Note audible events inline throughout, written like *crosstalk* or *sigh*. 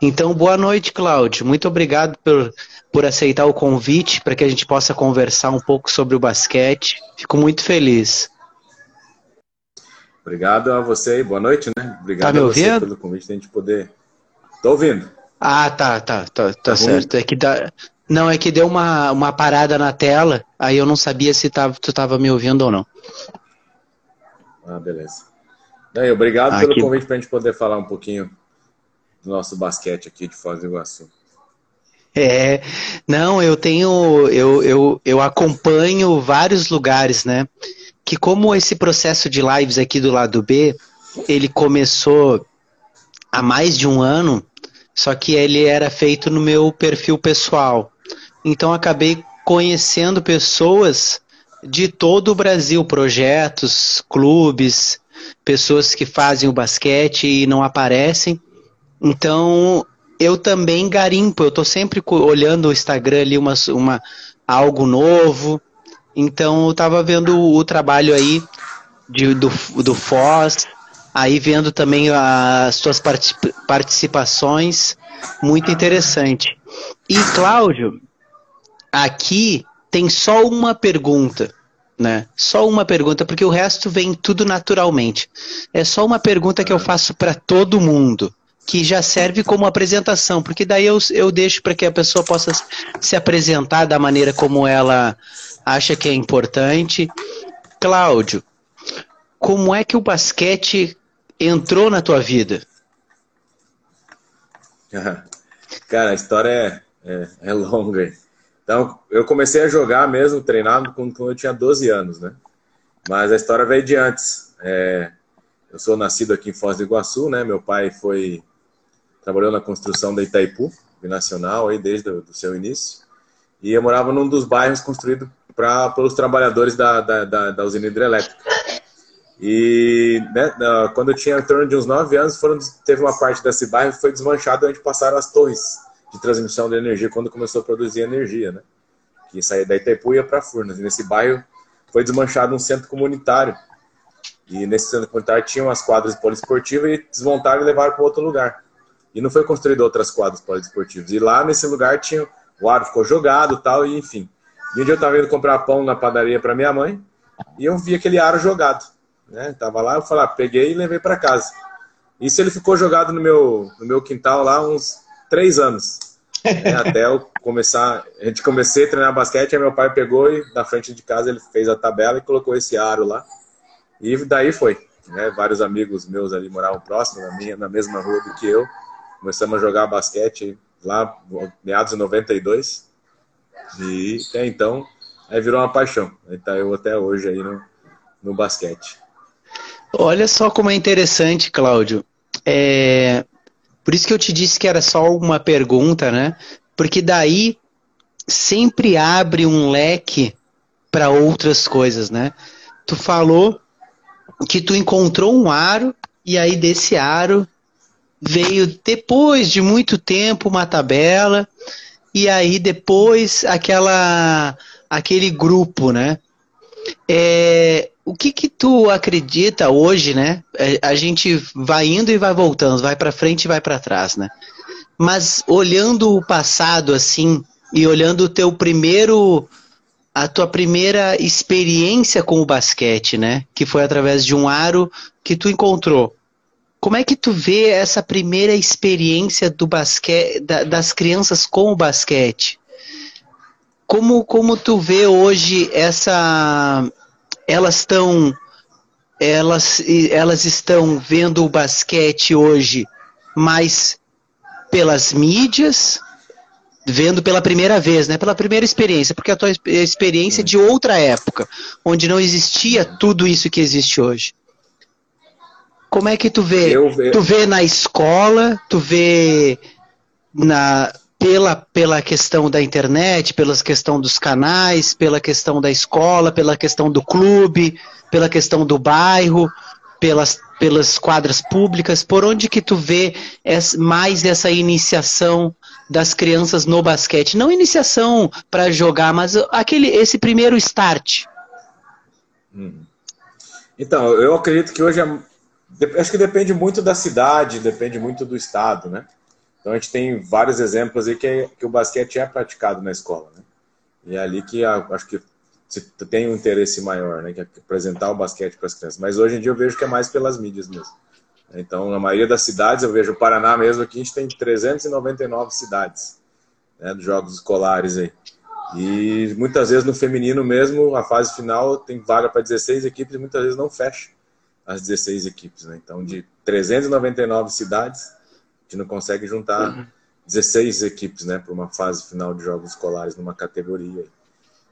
Então, boa noite, Cláudio. Muito obrigado por, por aceitar o convite para que a gente possa conversar um pouco sobre o basquete. Fico muito feliz. Obrigado a você aí. Boa noite, né? Obrigado tá me a você ouvindo? pelo convite de a gente poder. Tô ouvindo. Ah, tá, tá, tá, tá, certo. É que dá... Não, é que deu uma, uma parada na tela, aí eu não sabia se tava, tu estava me ouvindo ou não. Ah, beleza. Daí, obrigado Ah, pelo que- convite para a gente poder falar um pouquinho do nosso basquete aqui de Foz do Iguaçu. É, não, eu tenho, eu, eu, eu acompanho vários lugares, né? Que como esse processo de lives aqui do lado B, ele começou há mais de um ano, só que ele era feito no meu perfil pessoal. Então acabei conhecendo pessoas de todo o Brasil, projetos, clubes, pessoas que fazem o basquete e não aparecem. Então eu também garimpo, eu tô sempre olhando o Instagram ali uma, uma algo novo. Então eu tava vendo o, trabalho aí de- do, do Foz, aí vendo também as suas parti- participações, muito interessante. E Cláudio, aqui tem só uma pergunta, né? Só uma pergunta, porque o resto vem tudo naturalmente. É só uma pergunta que eu faço para todo mundo, que já serve como apresentação, porque daí eu, eu deixo para que a pessoa possa se apresentar da maneira como ela acha que é importante. Cláudio, como é que o basquete entrou na tua vida? *laughs* Cara, a história é, é, é longa. Então, eu comecei a jogar mesmo, treinado, quando, quando eu tinha 12 anos, né? Mas a história veio de antes. É, eu sou nascido aqui em Foz do Iguaçu, né? Meu pai foi trabalhou na construção da Itaipu, binacional, aí desde o seu início. E eu morava num dos bairros construído pra, pelos trabalhadores da, da, da, da usina hidrelétrica. E né, quando eu tinha em torno de uns 9 anos, foram, teve uma parte desse bairro que foi desmanchada onde passaram as torres de transmissão de energia quando começou a produzir energia, né? Que saía da Itaipu e ia para Furnas. E nesse bairro foi desmanchado um centro comunitário. E nesse centro comunitário tinham as quadras poliesportivas e desmontaram e levaram para outro lugar. E não foi construído outras quadras poliesportivas. E lá nesse lugar tinha o aro ficou jogado, tal e enfim. E um dia eu estava indo comprar pão na padaria para minha mãe e eu vi aquele aro jogado, né? Tava lá, eu falei, ah, peguei e levei para casa. Isso ele ficou jogado no meu no meu quintal lá uns três anos. né? *laughs* Até eu começar, a gente comecei a treinar basquete, aí meu pai pegou e na frente de casa ele fez a tabela e colocou esse aro lá. E daí foi. Né? Vários amigos meus ali moravam próximo, na, minha, na mesma rua do que eu. Começamos a jogar basquete lá, meados de 92. E até então, aí virou uma paixão. Tá eu até hoje aí no, no basquete. Olha só como é interessante, Cláudio. É, Por isso que eu te disse que era só uma pergunta, né? Porque daí sempre abre um leque para outras coisas, né? Tu falou que tu encontrou um aro e aí desse aro veio depois de muito tempo uma tabela e aí depois aquela aquele grupo, né? É, o que que tu acredita hoje, né? É, A gente vai indo e vai voltando, vai para frente e vai para trás, né? Mas olhando o passado assim e olhando o teu primeiro a tua primeira experiência com o basquete, né? Que foi através de um aro que tu encontrou. Como é que tu vê essa primeira experiência do basquete, da- das crianças com o basquete? Como, como tu vê hoje essa. Elas estão. Elas, elas estão vendo o basquete hoje mais pelas mídias, vendo pela primeira vez, né? Pela primeira experiência, porque a tua exp- experiência é de outra época, onde não existia tudo isso que existe hoje. Como é que tu vê? Eu Tu vê na escola, tu vê na pela, pela questão da internet, pela questão dos canais, pela questão da escola, pela questão do clube, pela questão do bairro, pelas, pelas quadras públicas, por onde que tu vê mais essa iniciação das crianças no basquete? Não iniciação para jogar, mas aquele esse primeiro start. Então, eu acredito que hoje é. Acho que depende muito da cidade, depende muito do estado, né? Então a gente tem vários exemplos aí que, que o basquete é praticado na escola, né? E é ali que acho que você tem um interesse maior, né? Que é apresentar o basquete para as crianças. Mas hoje em dia eu vejo que é mais pelas mídias mesmo. Então, na maioria das cidades, eu vejo o Paraná mesmo aqui, a gente tem 399 cidades né, dos jogos escolares aí. E muitas vezes no feminino mesmo, a fase final tem vaga para 16 equipes e muitas vezes não fecha as 16 equipes. Né? Então, de 399 cidades, a gente não consegue juntar 16 uhum. equipes né, para uma fase final de jogos escolares numa categoria.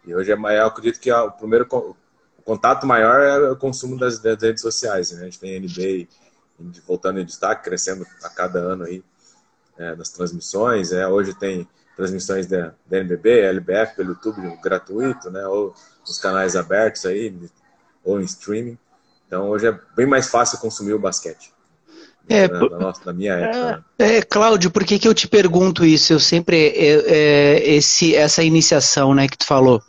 E hoje é, eu acredito que o primeiro o contato maior é o consumo das, das redes sociais. Né? A gente tem NBA voltando em destaque, crescendo a cada ano aí é, nas transmissões. É, hoje tem transmissões da, da NBB, LBF pelo YouTube gratuito, né? Ou nos canais abertos aí, ou em streaming. Então hoje é bem mais fácil consumir o basquete. É, na, na, nossa, na minha época. É, é, Cláudio, por que, que eu te pergunto isso? Eu sempre é, é, esse essa iniciação, né, que tu falou.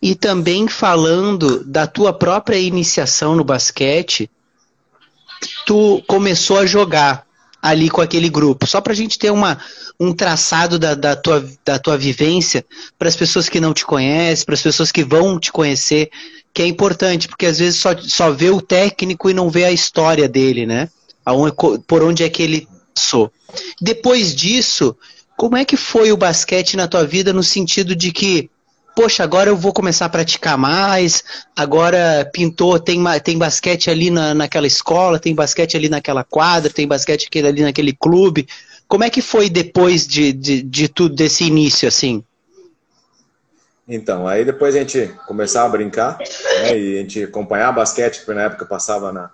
E também falando da tua própria iniciação no basquete, tu começou a jogar ali com aquele grupo? Só para a gente ter uma, um traçado da, da, tua, da tua vivência para as pessoas que não te conhecem, para as pessoas que vão te conhecer, que é importante, porque às vezes só, só vê o técnico e não vê a história dele, né? Por onde é que ele passou. Depois disso, como é que foi o basquete na tua vida no sentido de que poxa, agora eu vou começar a praticar mais, agora pintou, tem, tem basquete ali na, naquela escola, tem basquete ali naquela quadra, tem basquete ali naquele clube. Como é que foi depois de, de, de tudo, desse início, assim? Então, aí depois a gente começava a brincar, né, e a gente acompanhava basquete, porque na época passava na,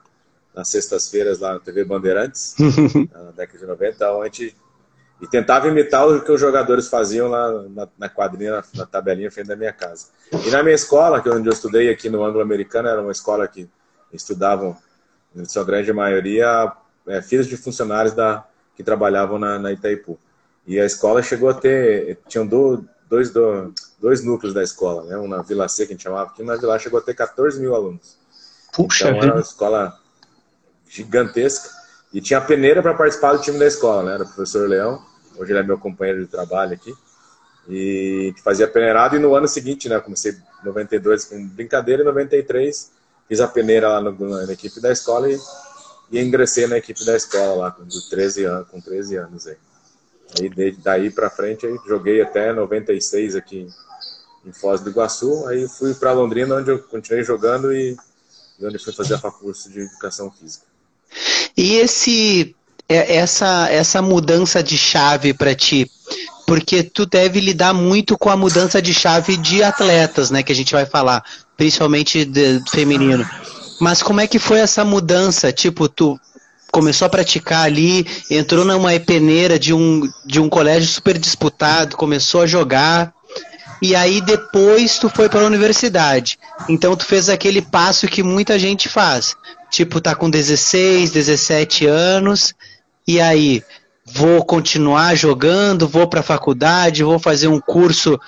nas sextas-feiras lá na TV Bandeirantes, *laughs* na década de 90, então a gente e tentava imitar o que os jogadores faziam lá na, na quadrinha, na, na, tabelinha frente da minha casa. E na minha escola, que é onde eu estudei aqui no Anglo-Americano, era uma escola que estudavam, em sua grande maioria, é, filhos de funcionários da, que trabalhavam na, na, Itaipu. E a escola chegou a ter, tinham do, dois, do, dois núcleos da escola, né? um na Vila C, que a gente chamava, que na Vila chegou a ter 14 mil alunos. Puxa então era uma escola gigantesca. E tinha a peneira para participar do time da escola, né? Era o professor Leão, hoje ele é meu companheiro de trabalho aqui. E fazia peneirado e no ano seguinte, né? Comecei em 92 com brincadeira, em 93 fiz a peneira lá no, na equipe da escola e, e ingressei na equipe da escola lá com 13 anos, com 13 anos aí. Aí daí para frente aí, joguei até 96 aqui em Foz do Iguaçu, aí fui para Londrina onde eu continuei jogando e, onde fui fazer a curso de educação física. E esse é, essa essa mudança de chave para ti, porque tu deve lidar muito com a mudança de chave de atletas, né, que a gente vai falar, principalmente de, feminino. Mas como é que foi essa mudança? Tipo, tu começou a praticar ali, entrou numa peneira de um, de um colégio super disputado, começou a jogar, e aí depois tu foi para a universidade. Então tu fez aquele passo que muita gente faz. Tipo, tá com 16, 17 anos, e aí vou continuar jogando, vou para a faculdade, vou fazer um curso.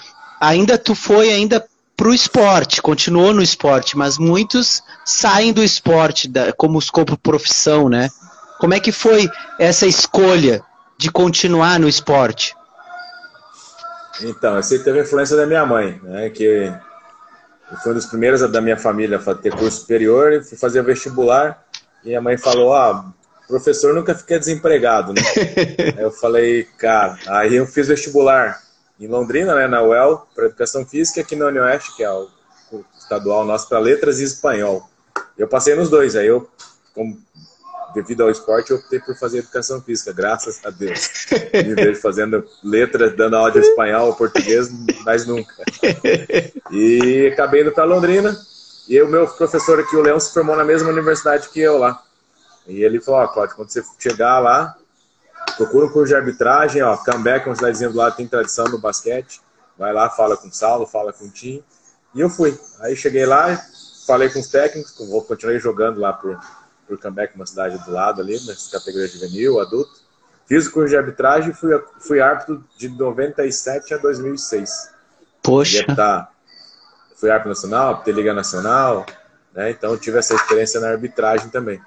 Ainda tu foi ainda pro esporte, continuou no esporte, mas muitos saem do esporte da, como, como profissão, né? Como é que foi essa escolha de continuar no esporte? Então, essa teve a influência da minha mãe, né? Que foi um dos primeiros da minha família a ter curso superior e fui fazer vestibular. E a mãe falou: Ah, professor nunca fica desempregado, né? *laughs* aí eu falei, cara, aí eu fiz vestibular em Londrina, né, na UEL, para educação física, aqui no Unioeste, que é o estadual nosso, para letras e espanhol. Eu passei nos dois, aí eu, como devido ao esporte, eu optei por fazer educação física, graças a Deus. Me vejo fazendo letras, dando aula de espanhol ou português, mas nunca. E acabei indo para Londrina, e o meu professor aqui, o Leão, se formou na mesma universidade que eu lá. E ele falou, ó, Cláudio, quando você chegar lá, procura um curso de arbitragem, ó, comeback, uma cidadezinha do lado, tem tradição no basquete, vai lá, fala com o Saulo, fala com o Tim. E eu fui. Aí cheguei lá, falei com os técnicos, vou continuei jogando lá por por comeback, uma cidade do lado ali, na categoria juvenil, adulto. Fiz o curso de arbitragem e fui, fui árbitro de 97 a 2006. Poxa! Tá, fui árbitro nacional, ter Liga Nacional, né? Então tive essa experiência na arbitragem também.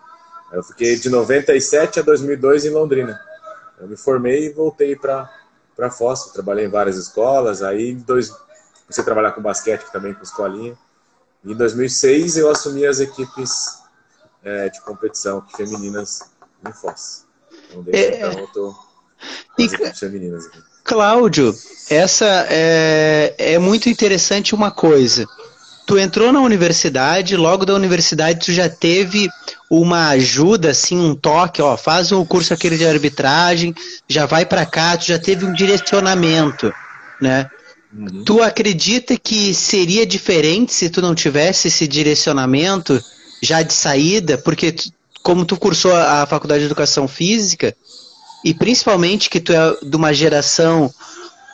Eu fiquei de 97 a 2002 em Londrina. Eu me formei e voltei para para Foz, trabalhei em várias escolas, aí em dois, comecei a trabalhar com basquete também, com escolinha. Em 2006 eu assumi as equipes é, de competição femininas em Foz. Então, desde é... então eu tô e, femininas aqui. Cláudio, essa é, é muito interessante uma coisa. Tu entrou na universidade, logo da universidade tu já teve uma ajuda, assim, um toque, ó, faz o curso aquele de arbitragem, já vai para cá, tu já teve um direcionamento, né? Uhum. Tu acredita que seria diferente se tu não tivesse esse direcionamento já de saída? Porque como tu cursou a faculdade de educação física, e principalmente que tu é de uma geração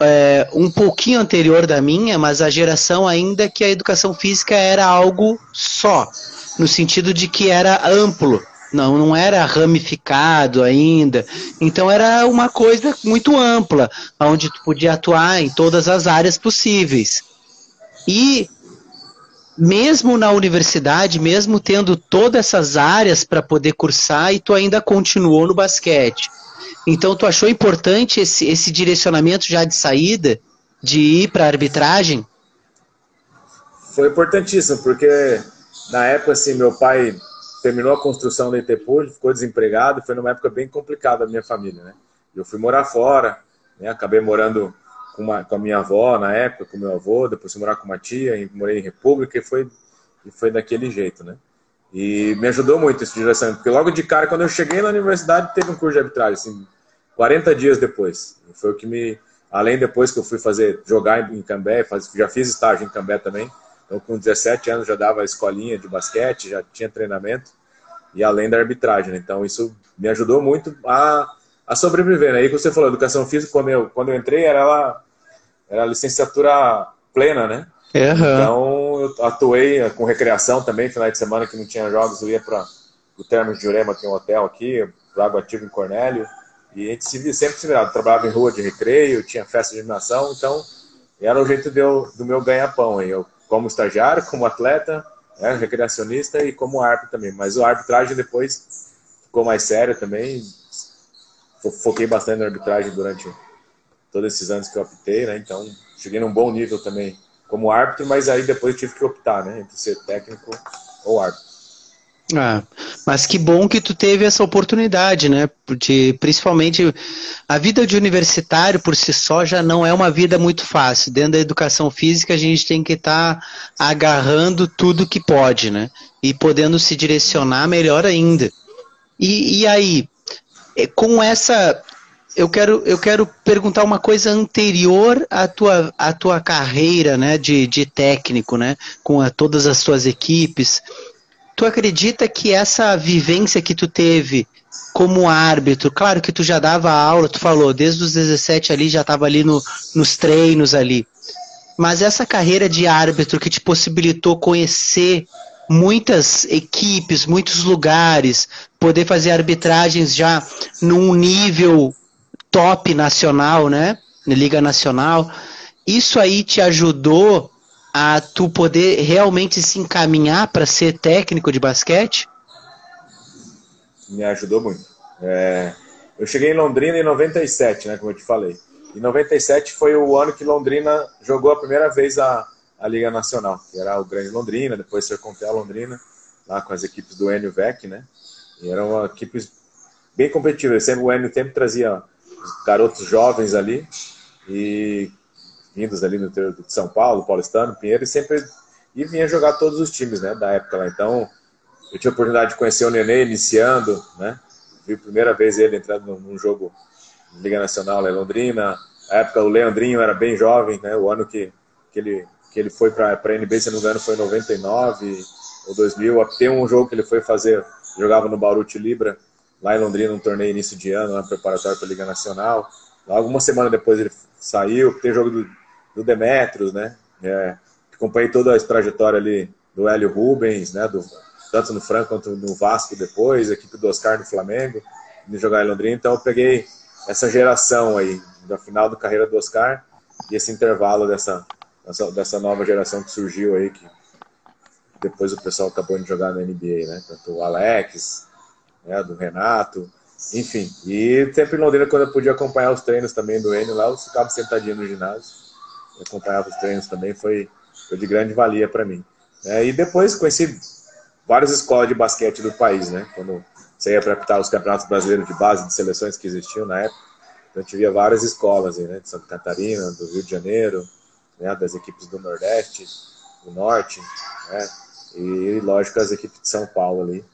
é, um pouquinho anterior da minha, mas a geração ainda que a educação física era algo só, no sentido de que era amplo, não, não era ramificado ainda. Então era uma coisa muito ampla, onde tu podia atuar em todas as áreas possíveis. E mesmo na universidade, mesmo tendo todas essas áreas para poder cursar, e tu ainda continuou no basquete. Então, tu achou importante esse, esse direcionamento já de saída, de ir para a arbitragem? Foi importantíssimo, porque na época, assim, meu pai terminou a construção da Itepur, ficou desempregado, foi numa época bem complicada da minha família, né? Eu fui morar fora, né? acabei morando com, uma, com a minha avó na época, com meu avô, depois fui morar com uma tia, morei em República e foi, e foi daquele jeito, né? E me ajudou muito esse direção, porque logo de cara, quando eu cheguei na universidade, teve um curso de arbitragem, assim, 40 dias depois. Foi o que me. Além depois que eu fui fazer, jogar em Cambé, faz, já fiz estágio em Cambé também. Então, com 17 anos, já dava escolinha de basquete, já tinha treinamento, e além da arbitragem. Né? Então, isso me ajudou muito a, a sobreviver. Né? Aí, que você falou, educação física, quando eu, quando eu entrei, era, ela, era licenciatura plena, né? Uhum. Então, eu atuei com recreação também, final de semana que não tinha jogos, eu ia para o Termos de Jurema, é um hotel aqui, Água Ativa em Cornélio, e a gente se, sempre se virava, trabalhava em rua de recreio, tinha festa de animação, então era o jeito eu, do meu ganha-pão. Eu, como estagiário, como atleta, né, recreacionista e como árbitro também. Mas o arbitragem depois ficou mais sério também. Foquei bastante na arbitragem durante todos esses anos que eu optei, né? Então cheguei num bom nível também como árbitro, mas aí depois tive que optar, né? Entre ser técnico ou árbitro. Ah, mas que bom que tu teve essa oportunidade, né? Porque principalmente a vida de universitário por si só já não é uma vida muito fácil. Dentro da educação física a gente tem que estar tá agarrando tudo que pode, né? E podendo se direcionar melhor ainda. E, e aí, com essa eu quero, eu quero perguntar uma coisa anterior à tua, à tua carreira né, de, de técnico, né, com a, todas as tuas equipes. Tu acredita que essa vivência que tu teve como árbitro, claro que tu já dava aula, tu falou, desde os 17 ali, já estava ali no, nos treinos ali. Mas essa carreira de árbitro que te possibilitou conhecer muitas equipes, muitos lugares, poder fazer arbitragens já num nível top nacional, né? Liga Nacional. Isso aí te ajudou a tu poder realmente se encaminhar para ser técnico de basquete? Me ajudou muito. É, eu cheguei em Londrina em 97, né, como eu te falei. Em 97 foi o ano que Londrina jogou a primeira vez a, a Liga Nacional, que era o Grande Londrina, depois Sercontel Londrina, lá com as equipes do Enio Vec, né? E eram equipes bem competitivas. Sempre, o Enio sempre trazia garotos jovens ali e vindos ali no interior de São Paulo, Paulistano, Pinheiro, e sempre e vinha jogar todos os times, né, da época lá. Então, eu tinha a oportunidade de conhecer o Nenê iniciando, né, vi a primeira vez ele entrando num jogo Liga Nacional lá em Londrina. Na época, o Leandrinho era bem jovem, né, o ano que, que, ele, que ele foi para a NBA, se não me engano, foi em 99 ou 2000. Tem um jogo que ele foi fazer, jogava no Baruch Libra, lá em Londrina, um torneio início de ano, lá preparatório para a Liga Nacional. Alguma semana depois ele saiu, tem jogo do, do Demetrios, né? É, acompanhei toda a trajetória ali do Hélio Rubens, né? Do, tanto no Franco quanto no Vasco depois, a equipe do Oscar no Flamengo, de jogar em Londrina. Então eu peguei essa geração aí, da final da carreira do Oscar, e esse intervalo dessa, dessa, dessa nova geração que surgiu aí, que depois o pessoal acabou de jogar na NBA, né? Tanto o Alex, né, do Renato, enfim, e sempre em Londrina, quando eu podia acompanhar os treinos também do Enio lá, eu ficava sentadinho no ginásio, eu acompanhava os treinos também, foi, foi de grande valia para mim. É, e depois conheci várias escolas de basquete do país, né? Quando você ia para apitar os campeonatos brasileiros de base de seleções que existiam na época, então gente via várias escolas, aí, né? De Santa Catarina, do Rio de Janeiro, né? das equipes do Nordeste, do Norte, né? E, lógico, as equipes de São Paulo ali.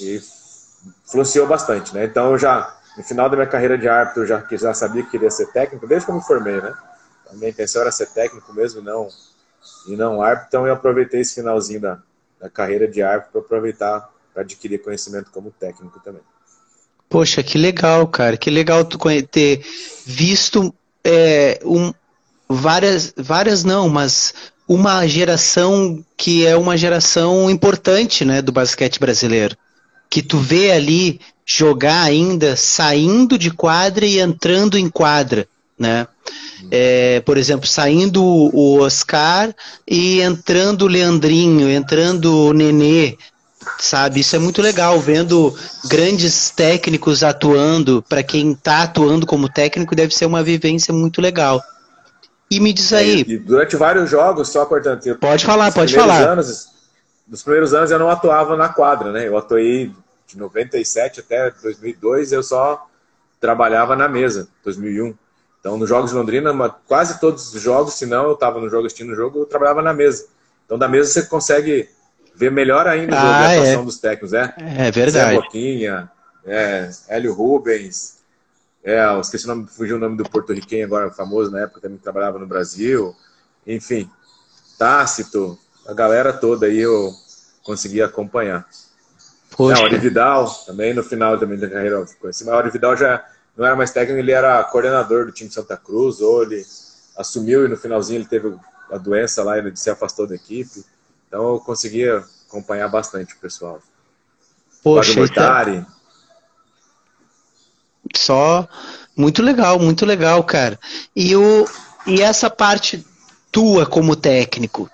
E influenciou bastante, né? Então já, no final da minha carreira de árbitro, eu já, já sabia que queria ser técnico, desde que eu me formei, né? A minha intenção era ser técnico mesmo, não e não árbitro, então eu aproveitei esse finalzinho da, da carreira de árbitro para aproveitar para adquirir conhecimento como técnico também. Poxa, que legal, cara, que legal tu ter visto é, um, várias, várias não, mas uma geração que é uma geração importante, né, do basquete brasileiro que tu vê ali jogar ainda saindo de quadra e entrando em quadra, né? É, por exemplo, saindo o Oscar e entrando o Leandrinho, entrando o Nenê, sabe? Isso é muito legal, vendo grandes técnicos atuando. Para quem está atuando como técnico, deve ser uma vivência muito legal. E me diz aí. É, e durante vários jogos, só portanto. Pode falar, pode falar. Anos, nos primeiros anos eu não atuava na quadra, né? Eu atuei de 97 até 2002, eu só trabalhava na mesa, 2001. Então, nos Jogos de Londrina, quase todos os jogos, se não eu estava no jogo assistindo o jogo, eu trabalhava na mesa. Então, da mesa você consegue ver melhor ainda ah, a atuação é. dos técnicos, né? É verdade. Zé Boquinha, é, Hélio Rubens, é, eu esqueci o nome, fugiu o nome do porto-riquenho agora, famoso na época, também trabalhava no Brasil. Enfim, Tácito, a galera toda aí eu consegui acompanhar. Poxa. Não, o Vidal, também no final também da carreira conheci. Mas o Vidal já não era mais técnico, ele era coordenador do time de Santa Cruz, ou ele assumiu e no finalzinho ele teve a doença lá, ele se afastou da equipe. Então eu conseguia acompanhar bastante o pessoal. Poxa, então... Só muito legal, muito legal, cara. E, o, e essa parte tua como técnico,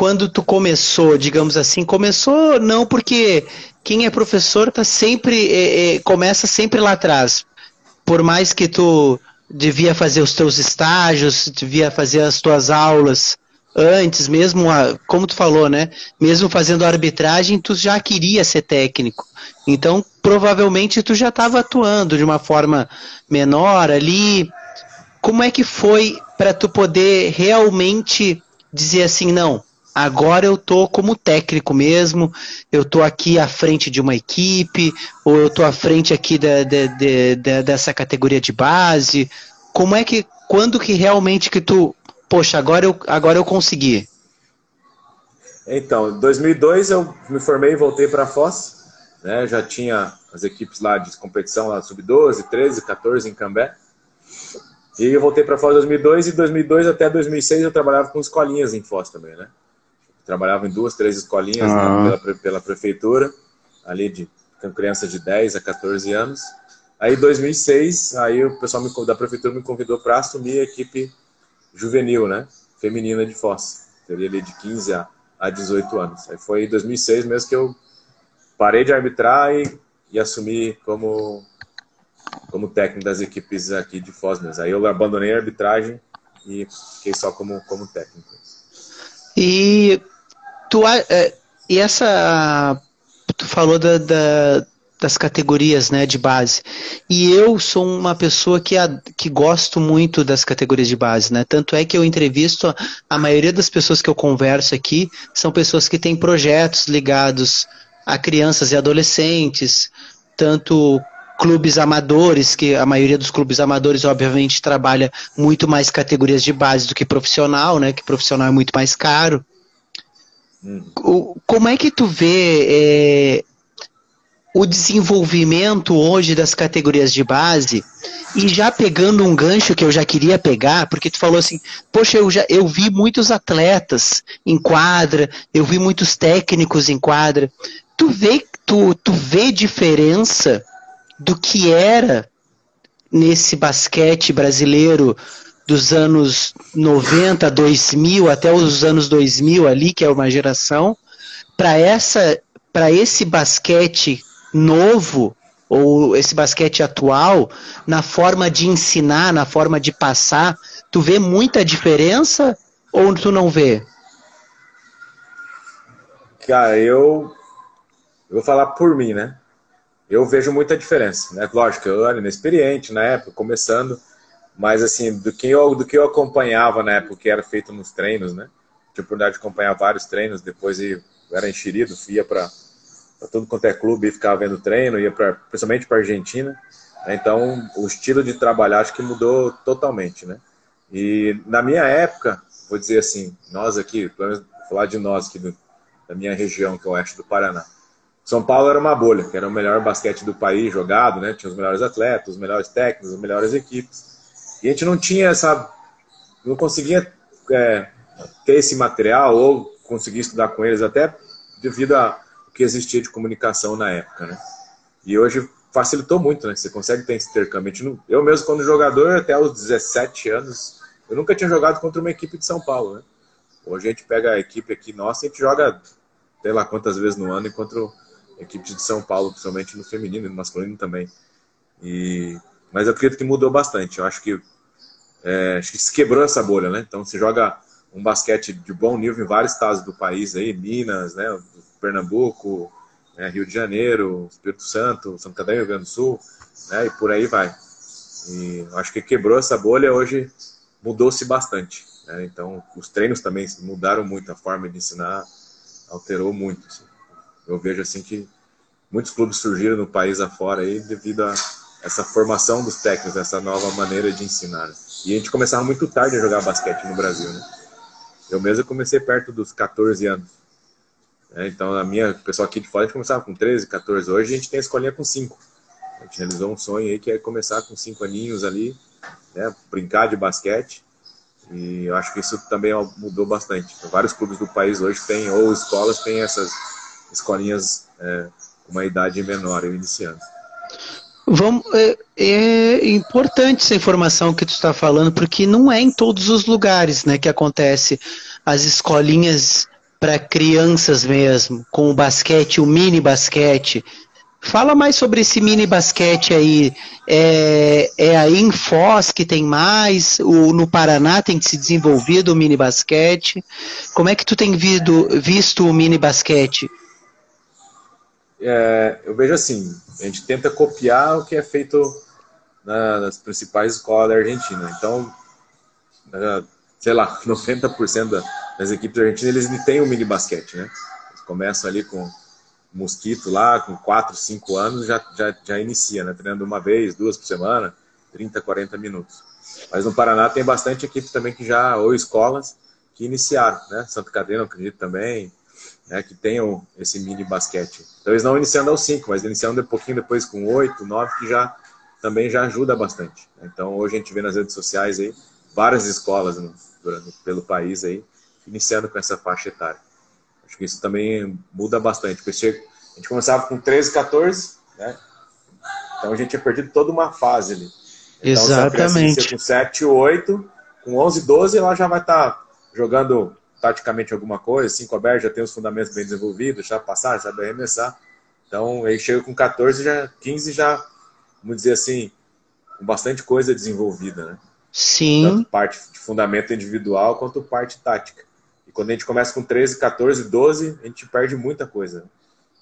quando tu começou, digamos assim, começou não porque quem é professor tá sempre é, é, começa sempre lá atrás. Por mais que tu devia fazer os teus estágios, devia fazer as tuas aulas antes, mesmo a, como tu falou, né? Mesmo fazendo arbitragem, tu já queria ser técnico. Então, provavelmente tu já estava atuando de uma forma menor ali. Como é que foi para tu poder realmente dizer assim, não, Agora eu tô como técnico mesmo, eu tô aqui à frente de uma equipe, ou eu tô à frente aqui dessa categoria de base. Como é que, quando que realmente que tu, poxa, agora eu, agora eu consegui? Então, em 2002 eu me formei e voltei para a Foz, né? Já tinha as equipes lá de competição lá sub-12, 13, 14 em Cambé. E eu voltei para Foz em 2002 e 2002 até 2006 eu trabalhava com escolinhas em Foz também, né? Trabalhava em duas, três escolinhas né, ah. né, pela, pela prefeitura, ali de com crianças de 10 a 14 anos. Aí, em 2006, aí o pessoal me, da prefeitura me convidou para assumir a equipe juvenil, né? Feminina de Foz. Teria ali de 15 a, a 18 anos. Aí foi em 2006 mesmo que eu parei de arbitrar e, e assumi como, como técnico das equipes aqui de Foz mesmo. Aí eu abandonei a arbitragem e fiquei só como, como técnico. E Tu, é, e essa. Tu falou da, da, das categorias né, de base. E eu sou uma pessoa que, a, que gosto muito das categorias de base. Né? Tanto é que eu entrevisto a, a maioria das pessoas que eu converso aqui são pessoas que têm projetos ligados a crianças e adolescentes, tanto clubes amadores, que a maioria dos clubes amadores, obviamente, trabalha muito mais categorias de base do que profissional, né? Que profissional é muito mais caro. Hum. Como é que tu vê é, o desenvolvimento hoje das categorias de base e já pegando um gancho que eu já queria pegar, porque tu falou assim, poxa, eu já eu vi muitos atletas em quadra, eu vi muitos técnicos em quadra. Tu vê tu, tu vê diferença do que era nesse basquete brasileiro dos anos 90, 2000 até os anos 2000 ali, que é uma geração, para essa para esse basquete novo ou esse basquete atual, na forma de ensinar, na forma de passar, tu vê muita diferença ou tu não vê? Cara, eu, eu vou falar por mim, né? Eu vejo muita diferença, né? Lógico, eu era inexperiente na época, começando, mas assim, do que eu, do que eu acompanhava na época, que era feito nos treinos, né? Tive a oportunidade de acompanhar vários treinos, depois eu era enxerido, ia para tudo quanto é clube e ficava vendo treino, ia pra, principalmente para Argentina. Né? Então, o estilo de trabalhar acho que mudou totalmente, né? E na minha época, vou dizer assim, nós aqui, vou falar de nós aqui do, da minha região, que é o oeste do Paraná. São Paulo era uma bolha, que era o melhor basquete do país jogado, né? Tinha os melhores atletas, os melhores técnicos, as melhores equipes. E a gente não tinha essa. não conseguia é, ter esse material ou conseguir estudar com eles, até devido ao que existia de comunicação na época, né? E hoje facilitou muito, né? Você consegue ter esse intercâmbio. Eu mesmo, quando jogador, até os 17 anos, eu nunca tinha jogado contra uma equipe de São Paulo, né? Hoje a gente pega a equipe aqui nossa e a gente joga sei lá quantas vezes no ano enquanto equipes de São Paulo, principalmente no feminino e no masculino também. E, mas eu acredito que mudou bastante. Eu acho que, é, acho que se quebrou essa bolha, né? Então se joga um basquete de bom nível em vários estados do país aí, Minas, né, Pernambuco, né, Rio de Janeiro, Espírito Santo, Santa Catarina, Rio Grande do Sul, né, e por aí vai. E acho que quebrou essa bolha, hoje mudou-se bastante. Né? Então os treinos também mudaram muito, a forma de ensinar, alterou muito. Assim. Eu vejo assim que muitos clubes surgiram no país afora aí devido a essa formação dos técnicos, essa nova maneira de ensinar. E a gente começava muito tarde a jogar basquete no Brasil, né? Eu mesmo comecei perto dos 14 anos. É, então, a minha, o pessoal aqui de fora, a gente começava com 13, 14. Hoje a gente tem a escolinha com 5. A gente realizou um sonho aí que é começar com 5 aninhos ali, né, brincar de basquete. E eu acho que isso também mudou bastante. Então, vários clubes do país hoje têm, ou escolas têm essas escolinhas é, com uma idade menor, iniciando. Vamos, é, é, importante essa informação que tu está falando, porque não é em todos os lugares né, que acontece as escolinhas para crianças mesmo, com o basquete, o mini basquete, Fala mais sobre esse mini basquete aí. É, é aí em Foz que tem mais? O, no Paraná tem se desenvolvido o mini basquete? Como é que tu tem visto, visto o mini basquete? É, eu vejo assim, a gente tenta copiar o que é feito na, nas principais escolas da Argentina. Então, sei lá, *laughs* 90% das equipes argentinas eles têm o mini basquete, né? Eles começam ali com mosquito lá, com 4, 5 anos, já, já, já inicia, né? Treinando uma vez, duas por semana, 30, 40 minutos. Mas no Paraná tem bastante equipe também que já, ou escolas, que iniciaram, né? Santa Catarina, acredito também, né? Que tenham esse mini basquete. Então eles não iniciando aos 5, mas iniciando um pouquinho depois com 8, 9, que já também já ajuda bastante. Então hoje a gente vê nas redes sociais aí várias escolas no, pelo país aí, iniciando com essa faixa etária. Acho que isso também muda bastante, porque a gente começava com 13, 14, né? Então a gente tinha perdido toda uma fase ali. Então, Exatamente. Se com 7, 8, com 11, 12, ela já vai estar tá jogando taticamente alguma coisa, 5 aberto, já tem os fundamentos bem desenvolvidos, já passar, já sabe arremessar. Então, aí chega com 14, já 15 já, vamos dizer assim, com bastante coisa desenvolvida, né? Sim. Tanto parte de fundamento individual quanto parte tática. E quando a gente começa com 13, 14, 12, a gente perde muita coisa.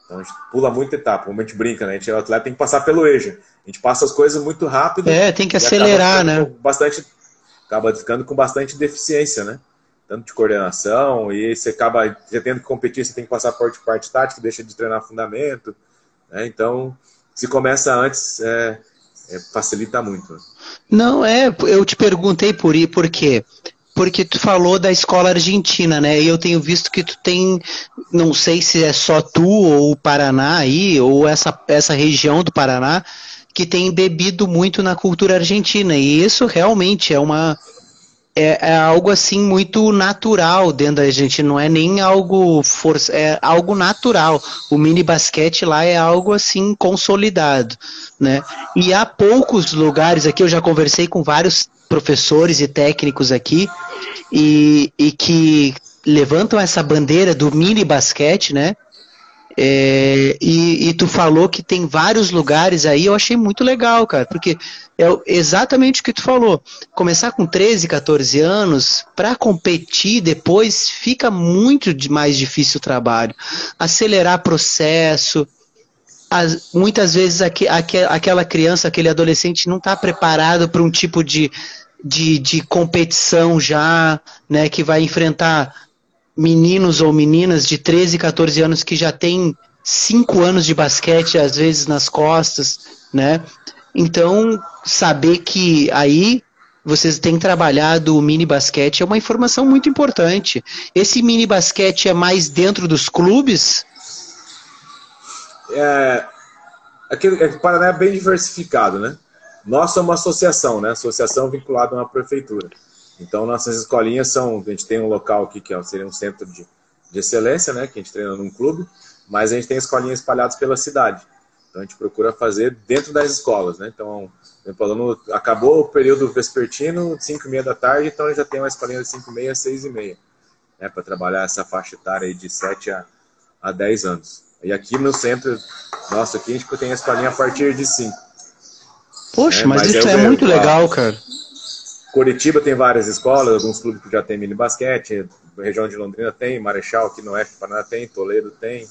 Então a gente pula muita etapa, como a gente brinca, né? A gente, o atleta tem que passar pelo eixo. A gente passa as coisas muito rápido. É, tem que acelerar, né? Bastante, acaba ficando com bastante deficiência, né? Tanto de coordenação, e você acaba já tendo que competir, você tem que passar por parte tática, deixa de treinar fundamento. Né? Então, se começa antes, é, é, facilita muito. Não, é, eu te perguntei por, por quê? porque tu falou da escola argentina, né? E eu tenho visto que tu tem, não sei se é só tu ou o Paraná aí, ou essa, essa região do Paraná, que tem bebido muito na cultura argentina. E isso realmente é uma. É, é algo assim muito natural dentro da Argentina, não é nem algo força, é algo natural. O mini basquete lá é algo assim consolidado, né? E há poucos lugares aqui, eu já conversei com vários professores e técnicos aqui e, e que levantam essa bandeira do mini basquete, né? É, e, e, tu falou que tem vários lugares aí, eu achei muito legal, cara, porque é exatamente o que tu falou. Começar com 13, 14 anos, para competir depois, fica muito mais difícil o trabalho. Acelerar processo. As, muitas vezes aqu, aqu, aquela criança, aquele adolescente não está preparado para um tipo de, de, de competição já, né, que vai enfrentar meninos ou meninas de 13, 14 anos que já têm 5 anos de basquete, às vezes nas costas, né? Então, saber que aí vocês têm trabalhado o mini basquete é uma informação muito importante. Esse mini basquete é mais dentro dos clubes? É, aqui, o Paraná é bem diversificado, né? Nós somos uma associação, né? Associação vinculada a uma prefeitura. Então, nossas escolinhas são. A gente tem um local aqui que seria um centro de, de excelência, né? Que a gente treina num clube, mas a gente tem escolinhas espalhadas pela cidade. Então, a gente procura fazer dentro das escolas, né? Então, o aluno acabou o período vespertino, 5 e meia da tarde, então já tem uma escolinha de 5 e meia, 6 e meia, né? Para trabalhar essa faixa etária aí de 7 a, a 10 anos. E aqui no centro, nossa, aqui a gente tem a escolinha a partir de 5. Poxa, é, mas, mas, isso é, é muito legal, cara. Curitiba tem várias escolas, alguns clubes que já tem mini basquete, região de Londrina tem, Marechal aqui no Oeste do Paraná tem, Toledo tem.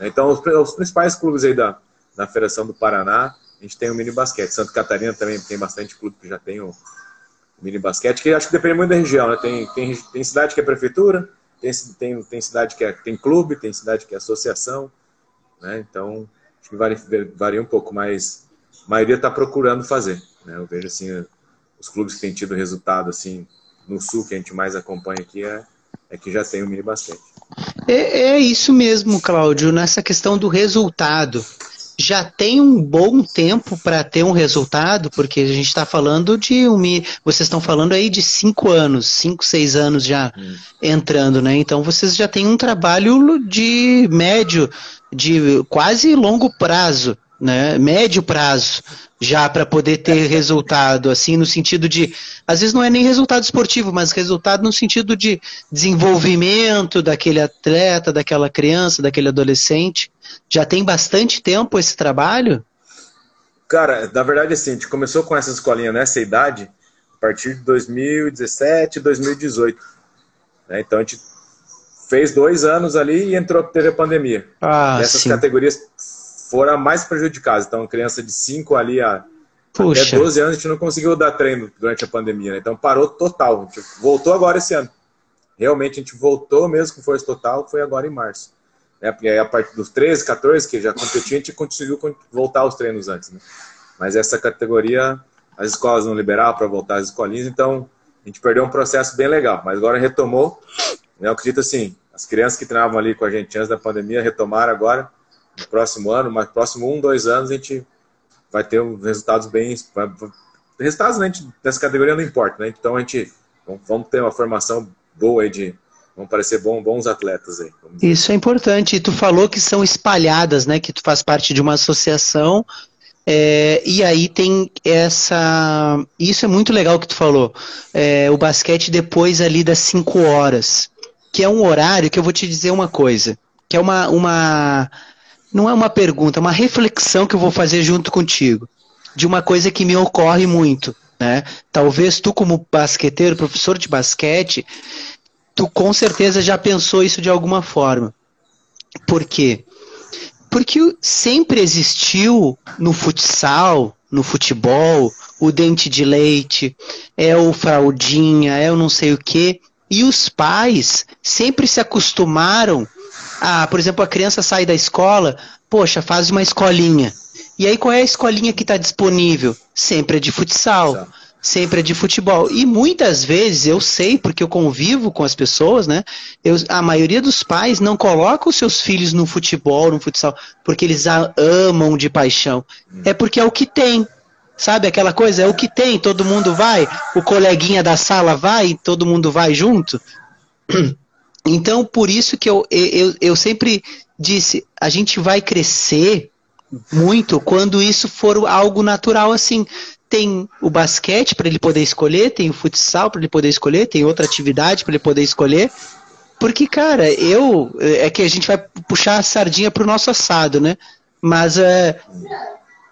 Então, os, os, principais clubes aí da, da Federação do Paraná, a gente tem o mini basquete. Santa Catarina também tem bastante clube que já tem o mini basquete, que acho que depende muito da região, né? Tem, tem, tem cidade que é prefeitura, tem, tem, tem cidade que é, tem clube, tem cidade que é associação, né? Então, acho que varia, varia um pouco, mas a maioria está procurando fazer, né? Eu vejo assim os clubes que têm tido resultado assim no sul que a gente mais acompanha aqui é, é que já tem o mini basquete. É, é isso mesmo, Cláudio, nessa questão do resultado. Já tem um bom tempo para ter um resultado, porque a gente está falando de um. Vocês estão falando aí de cinco anos, cinco, seis anos já hum. entrando, né? Então vocês já têm um trabalho de médio, de quase longo prazo né, médio prazo já para poder ter resultado, assim, no sentido de, às vezes não é nem resultado esportivo, mas resultado no sentido de desenvolvimento daquele atleta, daquela criança, daquele adolescente. Já tem bastante tempo esse trabalho? Cara, na verdade, assim, a gente começou com essa escolinha nessa idade a partir de 2017, 2018. Né? Então a gente fez dois anos ali e entrou, teve a pandemia. Ah, Nessas sim. categorias foram mais prejudicadas. Então, criança de 5 ali a Puxa. até 12 anos, a gente não conseguiu dar treino durante a pandemia. Né? Então, parou total. A gente voltou agora esse ano. Realmente, a gente voltou mesmo com força total, foi agora em março. Né? Porque aí, a partir dos 13, 14, que já competia, a gente conseguiu voltar aos treinos antes. Né? Mas essa categoria, as escolas não liberavam para voltar às escolinhas, então a gente perdeu um processo bem legal. Mas agora retomou. Né? Eu acredito assim, as crianças que treinavam ali com a gente antes da pandemia retomaram agora no próximo ano, mas próximo um, dois anos a gente vai ter resultados bem. Resultados né, dessa categoria não importa, né? Então a gente vamos ter uma formação boa aí de. Vão parecer bom, bons atletas aí. Isso é importante. E tu falou que são espalhadas, né? Que tu faz parte de uma associação. É, e aí tem essa. Isso é muito legal que tu falou. É, o basquete depois ali das 5 horas. Que é um horário que eu vou te dizer uma coisa. Que é uma, uma não é uma pergunta, é uma reflexão que eu vou fazer junto contigo, de uma coisa que me ocorre muito. Né? Talvez tu, como basqueteiro, professor de basquete, tu com certeza já pensou isso de alguma forma. Por quê? Porque sempre existiu no futsal, no futebol, o dente de leite, é o fraldinha, é o não sei o quê. E os pais sempre se acostumaram ah, por exemplo, a criança sai da escola, poxa, faz uma escolinha. E aí qual é a escolinha que está disponível? Sempre é de futsal. Sempre é de futebol. E muitas vezes eu sei, porque eu convivo com as pessoas, né? Eu, a maioria dos pais não coloca os seus filhos no futebol, no futsal, porque eles a amam de paixão. Hum. É porque é o que tem. Sabe aquela coisa? É o que tem, todo mundo vai, o coleguinha da sala vai, todo mundo vai junto. Então, por isso que eu, eu, eu sempre disse, a gente vai crescer muito quando isso for algo natural assim. Tem o basquete para ele poder escolher, tem o futsal para ele poder escolher, tem outra atividade para ele poder escolher. Porque, cara, eu. É que a gente vai puxar a sardinha pro nosso assado, né? Mas é,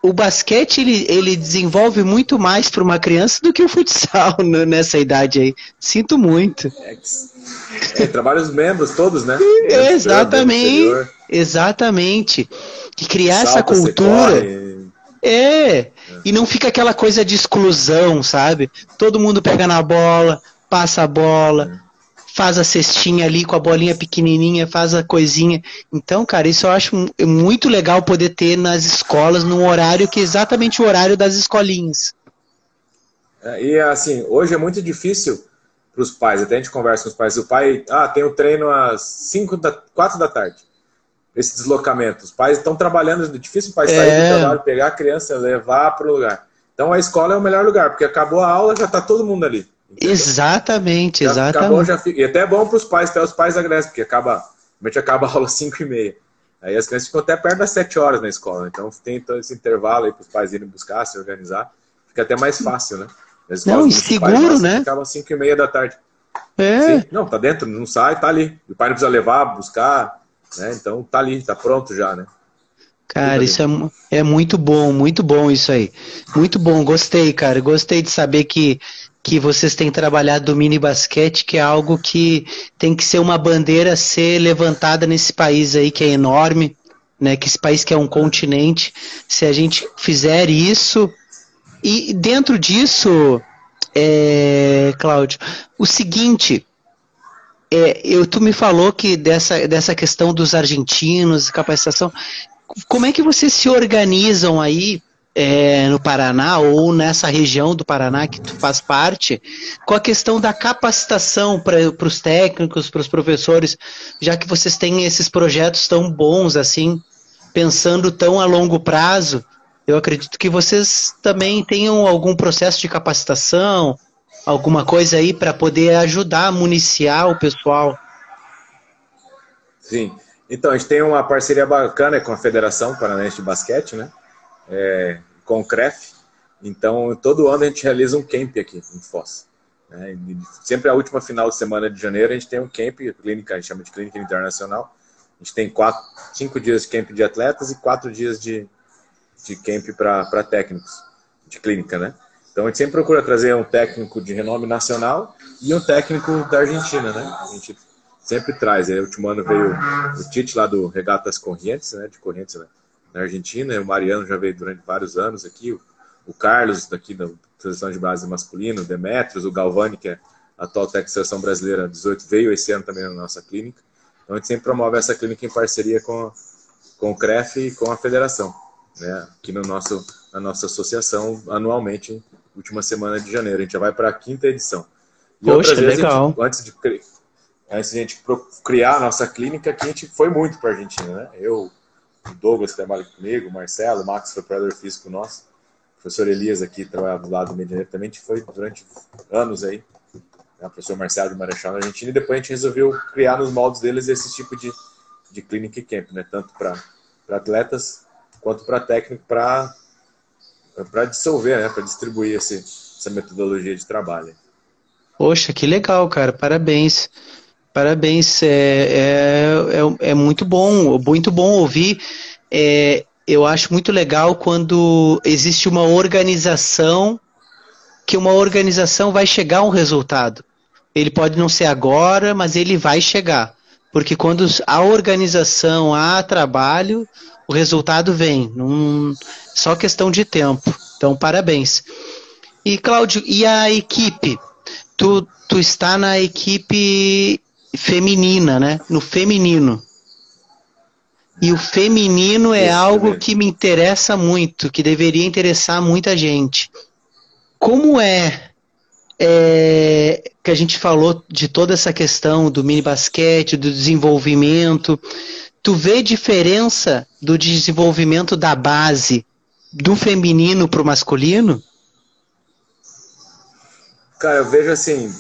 o basquete ele, ele desenvolve muito mais para uma criança do que o futsal *laughs* nessa idade aí. Sinto muito. É, é, trabalha os membros todos, né? É, exatamente. Exatamente. E criar Salta, essa cultura. É. E não fica aquela coisa de exclusão, sabe? Todo mundo pega na bola, passa a bola, faz a cestinha ali com a bolinha pequenininha, faz a coisinha. Então, cara, isso eu acho muito legal poder ter nas escolas num horário que é exatamente o horário das escolinhas. É, e assim, hoje é muito difícil para os pais, até a gente conversa com os pais, o pai, ah, tem o treino às 5 da 4 da tarde. Esse deslocamento. Os pais estão trabalhando, é difícil o pai sair é. do trabalho, pegar a criança, levar para o lugar. Então a escola é o melhor lugar, porque acabou a aula, já está todo mundo ali. Entendeu? Exatamente, já exatamente. Acabou, já fica... E até é bom para os pais, até os pais agradecem, porque acaba, realmente acaba a aula às 5 e meia. Aí as crianças ficam até perto das 7 horas na escola. Né? Então tem todo esse intervalo aí para os pais irem buscar, se organizar. Fica até mais fácil, né? Não, e seguro, né? Acabam às 5 e meia da tarde. É. Sim. Não, tá dentro, não sai, tá ali. O pai não precisa levar, buscar, né? Então tá ali, tá pronto já, né? Cara, isso é, é muito bom, muito bom isso aí. Muito bom, gostei, cara. Gostei de saber que que vocês têm trabalhado do mini basquete, que é algo que tem que ser uma bandeira ser levantada nesse país aí que é enorme, né? Que esse país que é um continente. Se a gente fizer isso e dentro disso, é, Cláudio, o seguinte, é, eu, tu me falou que dessa, dessa questão dos argentinos, capacitação, como é que vocês se organizam aí é, no Paraná ou nessa região do Paraná que tu faz parte, com a questão da capacitação para os técnicos, para os professores, já que vocês têm esses projetos tão bons assim, pensando tão a longo prazo, eu acredito que vocês também tenham algum processo de capacitação, alguma coisa aí para poder ajudar a municiar o pessoal. Sim. Então, a gente tem uma parceria bacana com a Federação Paranaense de Basquete, né? É, com o CREF. Então, todo ano a gente realiza um camp aqui em Foz. Né? Sempre a última final de semana de janeiro a gente tem um camp, clínica, a gente chama de clínica internacional. A gente tem quatro, cinco dias de camp de atletas e quatro dias de, de camp para técnicos de clínica, né? Então a gente sempre procura trazer um técnico de renome nacional e um técnico da Argentina, né? A gente sempre traz. Aí, o último ano veio o Tite lá do Regatas Correntes, né? De Correntes, né? Na Argentina. O Mariano já veio durante vários anos aqui. O Carlos, daqui da seleção de base masculino, o Demetrios, o Galvani, que é atual técnico da seleção brasileira 18, veio esse ano também na nossa clínica. Então a gente sempre promove essa clínica em parceria com, com o CREF e com a federação, né? aqui no nosso, na nossa associação, anualmente, última semana de janeiro. A gente já vai para a quinta edição. E Poxa, legal. Gente, antes, de, antes de a gente criar a nossa clínica, aqui a gente foi muito para a Argentina. Né? Eu, o Douglas trabalha comigo, o Marcelo, o Max foi operador físico nosso, o professor Elias aqui trabalha do lado do Medianeiro também, a gente foi durante anos aí, né, o professor Marcelo de Marechal na Argentina, e depois a gente resolveu criar nos moldes deles esse tipo de, de clinic camp, né, tanto para atletas quanto para técnico, para dissolver, né, para distribuir esse, essa metodologia de trabalho. Poxa, que legal, cara, parabéns. Parabéns, é, é, é, é, muito bom, muito bom ouvir. É, eu acho muito legal quando existe uma organização que uma organização vai chegar a um resultado. Ele pode não ser agora, mas ele vai chegar. Porque quando a organização há trabalho, o resultado vem. Num, só questão de tempo. Então, parabéns. E, Cláudio, e a equipe? Tu, tu está na equipe feminina, né? No feminino. E o feminino é algo que me interessa muito, que deveria interessar muita gente. Como é, é, que a gente falou de toda essa questão do mini basquete, do desenvolvimento? Tu vê diferença do desenvolvimento da base do feminino para o masculino? Cara, eu vejo assim,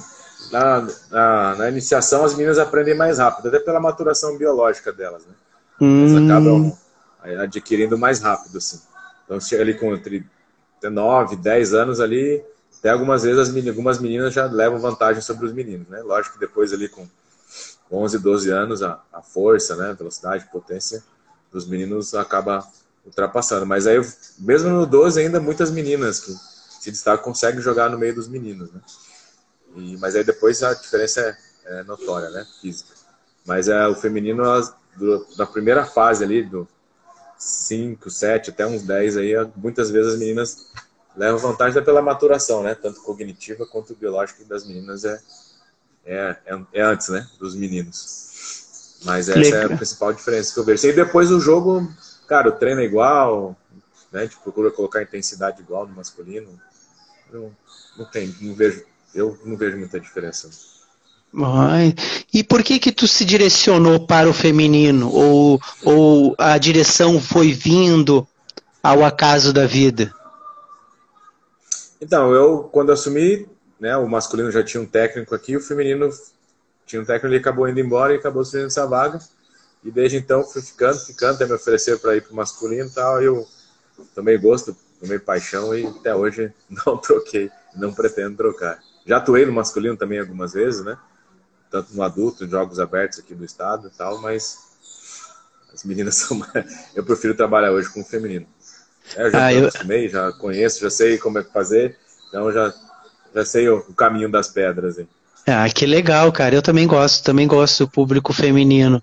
na, na, na, iniciação as meninas aprendem mais rápido, até pela maturação biológica delas, né? Hum. Elas acabam adquirindo mais rápido, assim. Então, chega ali com entre 9, 10 anos ali, até algumas vezes as meninas, algumas meninas já levam vantagem sobre os meninos, né? Lógico que depois ali com 11, 12 anos, a, a força, né, velocidade, potência dos meninos acaba ultrapassando. Mas aí, mesmo no 12, ainda muitas meninas que se destacam conseguem jogar no meio dos meninos, né? E, mas aí depois a diferença é, é notória, né? Física. Mas é, o feminino, elas, do, da primeira fase ali, do 5, 7, até uns 10, aí, muitas vezes as meninas levam vantagem pela maturação, né? Tanto cognitiva quanto biológica das meninas é, é, é, é antes, né? Dos meninos. Mas essa é a principal diferença que eu vejo. E depois o jogo, cara, o treino é igual, né? A gente procura colocar intensidade igual no masculino. Não, não tem, não vejo, eu não vejo muita diferença. Ai. E por que que tu se direcionou para o feminino? Ou, ou a direção foi vindo ao acaso da vida? Então, eu, quando assumi, né, o masculino já tinha um técnico aqui, o feminino tinha um técnico, ele acabou indo embora e acabou sendo essa vaga. E desde então fui ficando, ficando, até me oferecer para ir para o masculino e tal. Eu tomei gosto, tomei paixão e até hoje *laughs* não troquei, não pretendo trocar. Já atuei no masculino também algumas vezes, né? Tanto no adulto, em jogos abertos aqui do estado e tal, mas as meninas *laughs* são mais... Eu prefiro trabalhar hoje com o feminino. É, eu já ah, eu... acostumei, já conheço, já sei como é que fazer, então já, já sei o, o caminho das pedras. Hein? Ah, que legal, cara. Eu também gosto, também gosto do público feminino.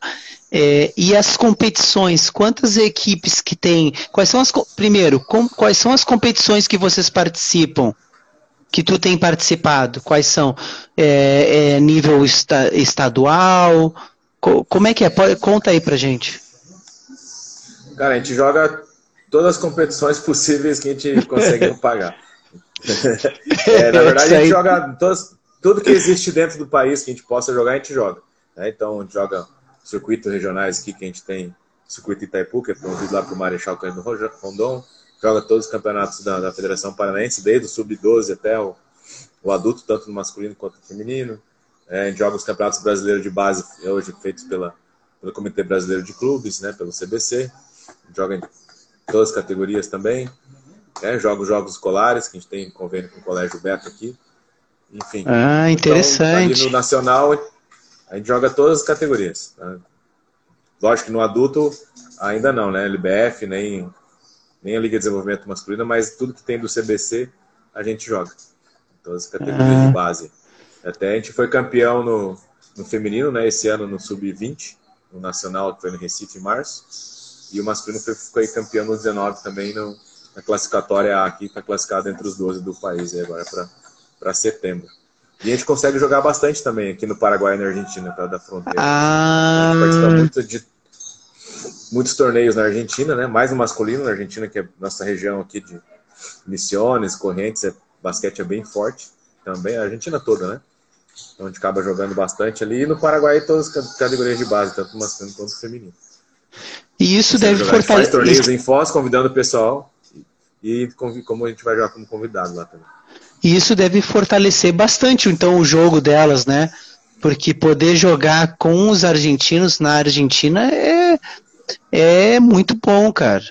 É, e as competições, quantas equipes que tem? Quais são as primeiro, com, quais são as competições que vocês participam? Que tu tem participado? Quais são? É, é nível esta, estadual? Co, como é que é? Pode, conta aí pra gente. Cara, a gente joga todas as competições possíveis que a gente consegue *laughs* pagar. *laughs* é, na verdade, a gente joga todas, tudo que existe dentro do país que a gente possa jogar, a gente joga. Né? Então, a gente joga circuitos regionais aqui, que a gente tem circuito Itaipu, que é promovido lá para o Marechal Cândido Rondon, joga todos os campeonatos da, da Federação Paranaense, desde o Sub-12 até o, o, adulto, tanto no masculino quanto no feminino. É, a gente joga os campeonatos brasileiros de base, hoje feitos pela, pelo Comitê Brasileiro de Clubes, né, pelo CBC. joga em todas as categorias também. É, joga os jogos escolares, que a gente tem convênio com o Colégio Beto aqui. Enfim. Ah, interessante. Então, no Nacional, a gente joga todas as categorias. Né? Lógico que no adulto ainda não, né? LBF, nem, nem a Liga de Desenvolvimento Masculino, mas tudo que tem do CBC a gente joga. Todas as categorias ah. de base. Até a gente foi campeão no, no feminino, né? Esse ano no Sub-20, no Nacional, que foi no Recife em março. E o masculino foi, foi campeão no 19 também no, na classificatória A aqui, está classificado entre os 12 do país agora para para setembro. E a gente consegue jogar bastante também aqui no Paraguai e na Argentina, tá? Da fronteira. Ah. A gente participa muito de muitos torneios na Argentina, né? Mais no masculino na Argentina, que é nossa região aqui de Misiones, Correntes, é, basquete é bem forte também, a Argentina toda, né? Então a gente acaba jogando bastante ali. E no Paraguai todas as categorias de base, tanto masculino quanto feminino. E isso deve fortalecer. faz torneios em Foz, convidando o pessoal. E como a gente vai jogar como convidado lá também. E isso deve fortalecer bastante então o jogo delas, né? Porque poder jogar com os argentinos na Argentina é, é muito bom, cara.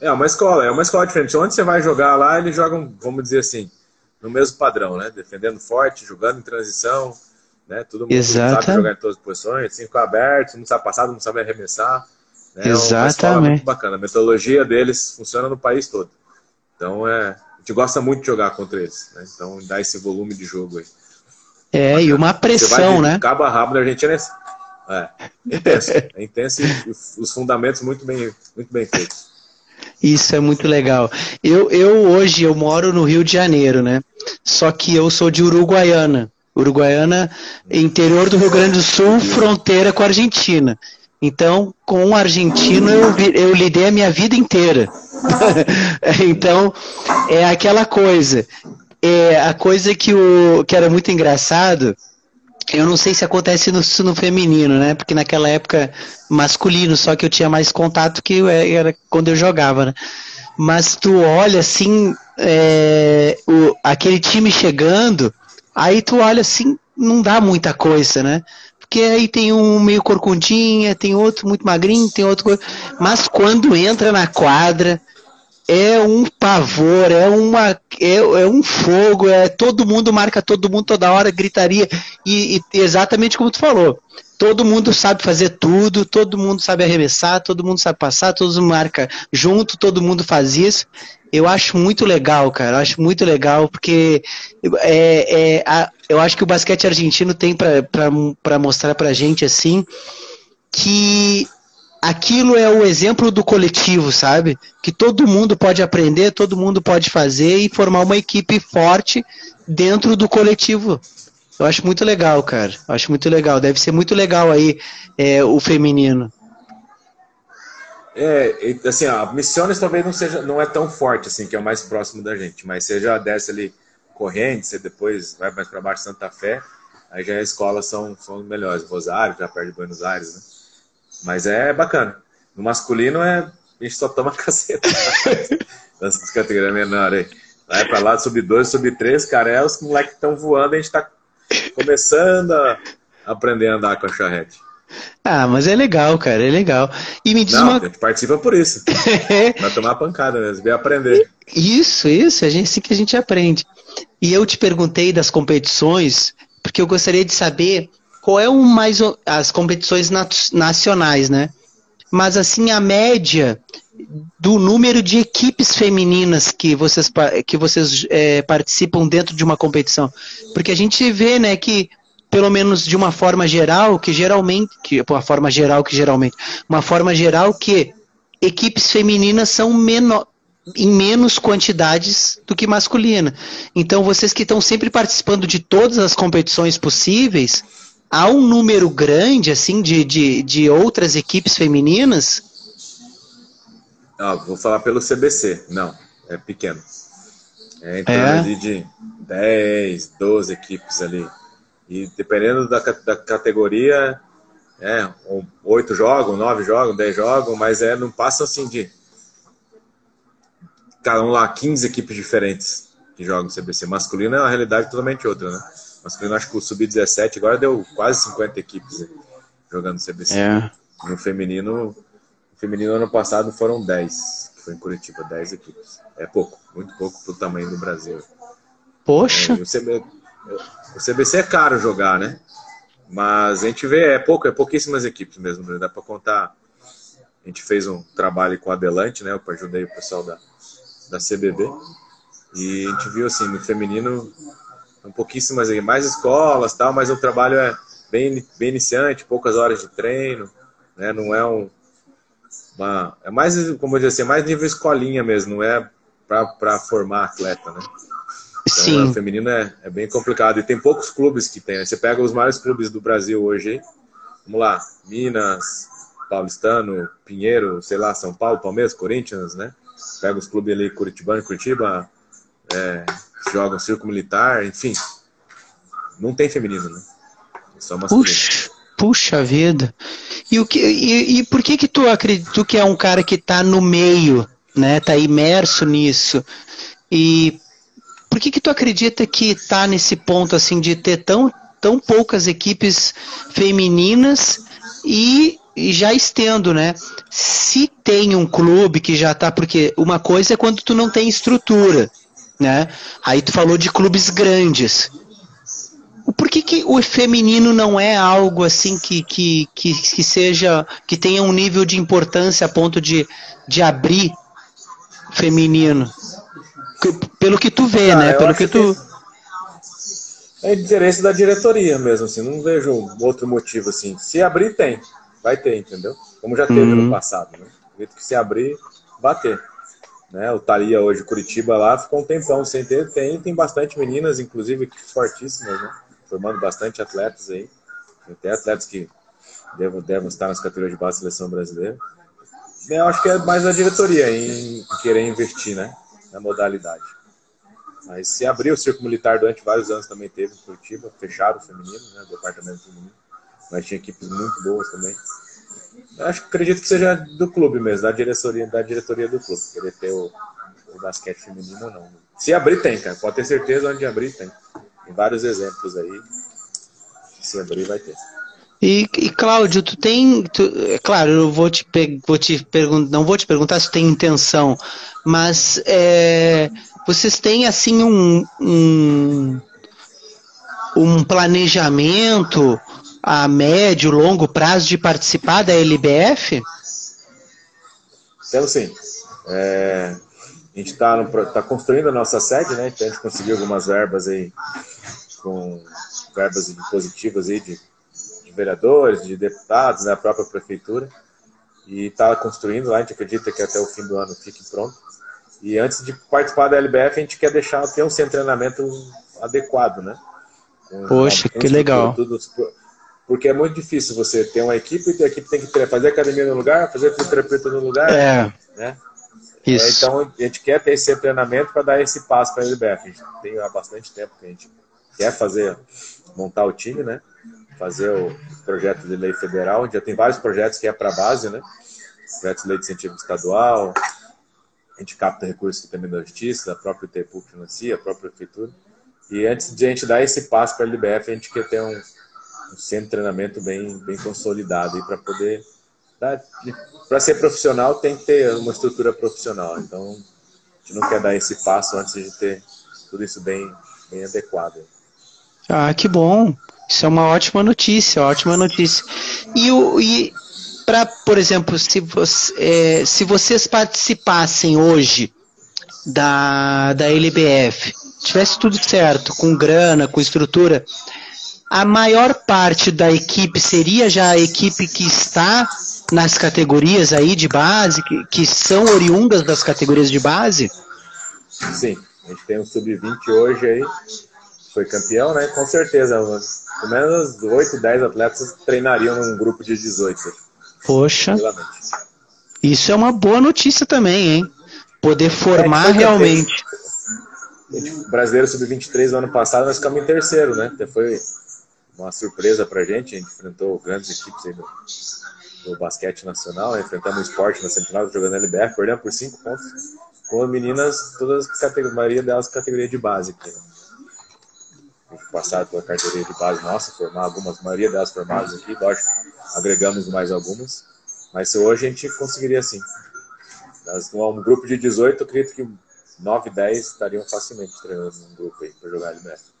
É uma escola, é uma escola diferente. Onde você vai jogar lá, eles jogam, vamos dizer assim, no mesmo padrão, né? Defendendo forte, jogando em transição, né? Todo mundo Exato. sabe jogar em todas as posições, cinco abertos, não sabe passar, não sabe arremessar. Né? Exatamente. É muito bacana. A metodologia deles funciona no país todo. Então é, gente gosta muito de jogar contra eles, né? Então dá esse volume de jogo aí. É, e uma pressão, né? Caba rápido, a Argentina é, é, é intenso. é e os fundamentos muito bem, muito bem feitos. Isso é muito legal. Eu, eu hoje eu moro no Rio de Janeiro, né? Só que eu sou de Uruguaiana. Uruguaiana, interior do Rio Grande do Sul, fronteira com a Argentina. Então, com o argentino eu, eu lidei a minha vida inteira. *laughs* então, é aquela coisa. É a coisa que, o, que era muito engraçado, eu não sei se acontece no, no feminino, né? Porque naquela época masculino, só que eu tinha mais contato que era quando eu jogava, né? Mas tu olha assim, é, o, aquele time chegando, aí tu olha assim, não dá muita coisa, né? Porque aí tem um meio corcundinha, tem outro muito magrinho, tem outro. Mas quando entra na quadra, é um pavor, é, uma, é, é, um fogo, é todo mundo marca todo mundo toda hora, gritaria, e, e, exatamente como tu falou, todo mundo sabe fazer tudo, todo mundo sabe arremessar, todo mundo sabe passar, todo mundo marca junto, todo mundo faz isso. Eu acho muito legal, cara, eu acho muito legal, porque é, é a, eu acho que o basquete argentino tem para mostrar pra gente, assim, que aquilo é o exemplo do coletivo, sabe? Que todo mundo pode aprender, todo mundo pode fazer e formar uma equipe forte dentro do coletivo. Eu acho muito legal, cara. Eu acho muito legal. Deve ser muito legal aí é, o feminino. É, assim, a Missiones talvez não seja, não é tão forte assim, que é o mais próximo da gente, mas você já desce ali corrente, você depois vai mais para baixo Santa Fé, aí já as escolas são, são melhores. Rosário, já perto de Buenos Aires, né? Mas é bacana. No masculino é. A gente só toma *laughs* caceta. Das categorias menores aí. Vai pra lá, sub-12, sub-3, cara, é os moleques que estão voando, a gente tá começando a aprender a andar com a charrete. Ah, mas é legal, cara, é legal. E me diz Não, uma... a gente participa por isso. *laughs* Vai tomar pancada mesmo, ver aprender. Isso, isso, é assim que a gente aprende. E eu te perguntei das competições, porque eu gostaria de saber qual é o mais as competições nacionais, né? Mas assim a média do número de equipes femininas que vocês, que vocês é, participam dentro de uma competição, porque a gente vê, né, que pelo menos de uma forma geral, que geralmente, que uma forma geral que geralmente, uma forma geral que equipes femininas são menor, em menos quantidades do que masculina. Então vocês que estão sempre participando de todas as competições possíveis, há um número grande assim de, de, de outras equipes femininas? Ah, vou falar pelo CBC. Não, é pequeno. É em torno é. de 10, 12 equipes ali. E dependendo da, da categoria, é, oito jogam, nove jogam, dez jogam, mas é, não passa assim de cada um lá 15 equipes diferentes que jogam no CBC. Masculino é uma realidade totalmente outra, né? Masculino, acho que o sub-17 agora deu quase 50 equipes né, jogando CBC. É. No feminino, no feminino ano passado foram 10, que foi em Curitiba, 10 equipes. É pouco, muito pouco pro tamanho do Brasil. Poxa! É, o, CB, o CBC é caro jogar, né? Mas a gente vê, é pouco, é pouquíssimas equipes mesmo, né? dá para contar. A gente fez um trabalho com o Adelante, né? Eu ajudei o pessoal da, da CBB. E a gente viu assim, no feminino um pouquíssimas mais escolas tal, mas o trabalho é bem, bem iniciante, poucas horas de treino, né? Não é um uma, é mais, como eu disse, assim, é mais nível escolinha mesmo, não é para formar atleta, né? Então, Sim. o feminino é, é bem complicado e tem poucos clubes que tem. Você pega os maiores clubes do Brasil hoje, vamos lá, Minas, Paulistano, Pinheiro, sei lá, São Paulo, Palmeiras, Corinthians, né? Pega os clubes ali, Curitibano, Curitiba, é, jogam circo militar, enfim. Não tem feminino, né? É só masculino. Puxa, puxa vida. E, o que, e, e por que que tu acredita que é um cara que está no meio, né? Tá imerso nisso. E por que que tu acredita que está nesse ponto assim de ter tão, tão poucas equipes femininas e, e já estendo, né? Se tem um clube que já está porque uma coisa é quando tu não tem estrutura, né? Aí tu falou de clubes grandes. Por que, que o feminino não é algo assim que, que, que, que seja que tenha um nível de importância a ponto de, de abrir feminino? Pelo que tu vê, ah, né? Pelo que tu que é interesse da diretoria mesmo, assim, não vejo outro motivo assim. Se abrir tem, vai ter, entendeu? Como já teve uhum. no passado, né? que se abrir, bater. Né? O Thalia hoje, Curitiba lá, ficou um tempão sem ter. Tem, tem bastante meninas, inclusive, fortíssimas, né? Formando bastante atletas aí. Tem atletas que devem, devem estar nas categorias de base da seleção brasileira. Eu acho que é mais a diretoria em querer investir, né? Na modalidade. Mas se abriu o circo militar durante vários anos também teve em Curitiba, fecharam o feminino, né? O departamento feminino. Mas tinha equipes muito boas também. Acho acredito que seja do clube mesmo, da diretoria, da diretoria do clube, querer ter o, o basquete feminino ou não. Se abrir, tem, cara. Pode ter certeza onde abrir, tem. Tem vários exemplos aí. Se abrir, vai ter. E, e Cláudio, tu tem. Tu, é claro, eu vou te, vou te perguntar, não vou te perguntar se tem intenção, mas é, vocês têm assim um, um, um planejamento a médio, longo prazo de participar da LBF? Temos sim. É, a gente está tá construindo a nossa sede, né? Então a gente conseguiu algumas verbas aí, com verbas positivas aí de, de vereadores, de deputados, né? a própria prefeitura. E está construindo lá, a gente acredita que até o fim do ano fique pronto. E antes de participar da LBF, a gente quer deixar ter um centro de treinamento adequado, né? Com Poxa, que legal. Tudo, porque é muito difícil você ter uma equipe e a equipe tem que fazer academia no lugar, fazer fisioterapeuta no lugar. É. Né? Isso. É, então, a gente quer ter esse treinamento para dar esse passo para a LBF. A gente tem há bastante tempo que a gente quer fazer, montar o time, né? Fazer o projeto de lei federal. A gente já tem vários projetos que é para a base, né? Projetos de lei de incentivo estadual. A gente capta recursos também da justiça, da própria ITEPU financia, a própria prefeitura. E antes de a gente dar esse passo para a LBF, a gente quer ter um, um centro de treinamento bem, bem consolidado para poder para ser profissional tem que ter uma estrutura profissional. Então, a gente não quer dar esse passo antes de ter tudo isso bem, bem adequado. Ah, que bom. Isso é uma ótima notícia, ótima notícia. E, o, e para, por exemplo, se, você, é, se vocês participassem hoje da, da LBF, tivesse tudo certo, com grana, com estrutura, a maior parte da equipe seria já a equipe que está nas categorias aí de base, que, que são oriundas das categorias de base? Sim, a gente tem um sub-20 hoje aí, foi campeão, né? Com certeza, pelo menos 8, 10 atletas treinariam num grupo de 18. Poxa, isso é uma boa notícia também, hein? Poder formar é, realmente. O brasileiro sub-23 no ano passado nós ficamos em terceiro, né? Até foi uma surpresa pra gente, a gente enfrentou grandes equipes aí do, do basquete nacional, enfrentamos o esporte na semifinal jogando LBF, perdemos por 5 pontos, com meninas, todas a maioria delas categoria de base aqui. Né? Passaram pela categoria de base nossa, formar algumas, a maioria delas formadas aqui, lógico, agregamos mais algumas, mas hoje a gente conseguiria sim. Um grupo de 18, eu acredito que 9, 10 estariam facilmente treinando num grupo aí para jogar LBF.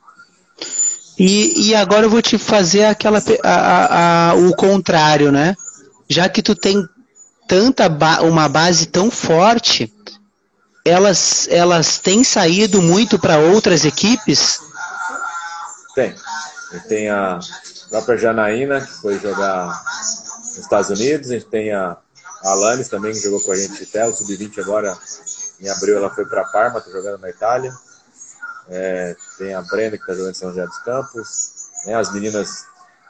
E, e agora eu vou te fazer aquela a, a, a, o contrário, né? já que tu tem tanta ba uma base tão forte, elas elas têm saído muito para outras equipes? Tem. Tem a própria Janaína, que foi jogar nos Estados Unidos, a gente tem a, Alanis também, que jogou com a gente até o Sub-20 agora, em abril ela foi para Parma, está jogando na Itália. É, tem a Brenda, que está jogando em São José dos Campos. Né, as meninas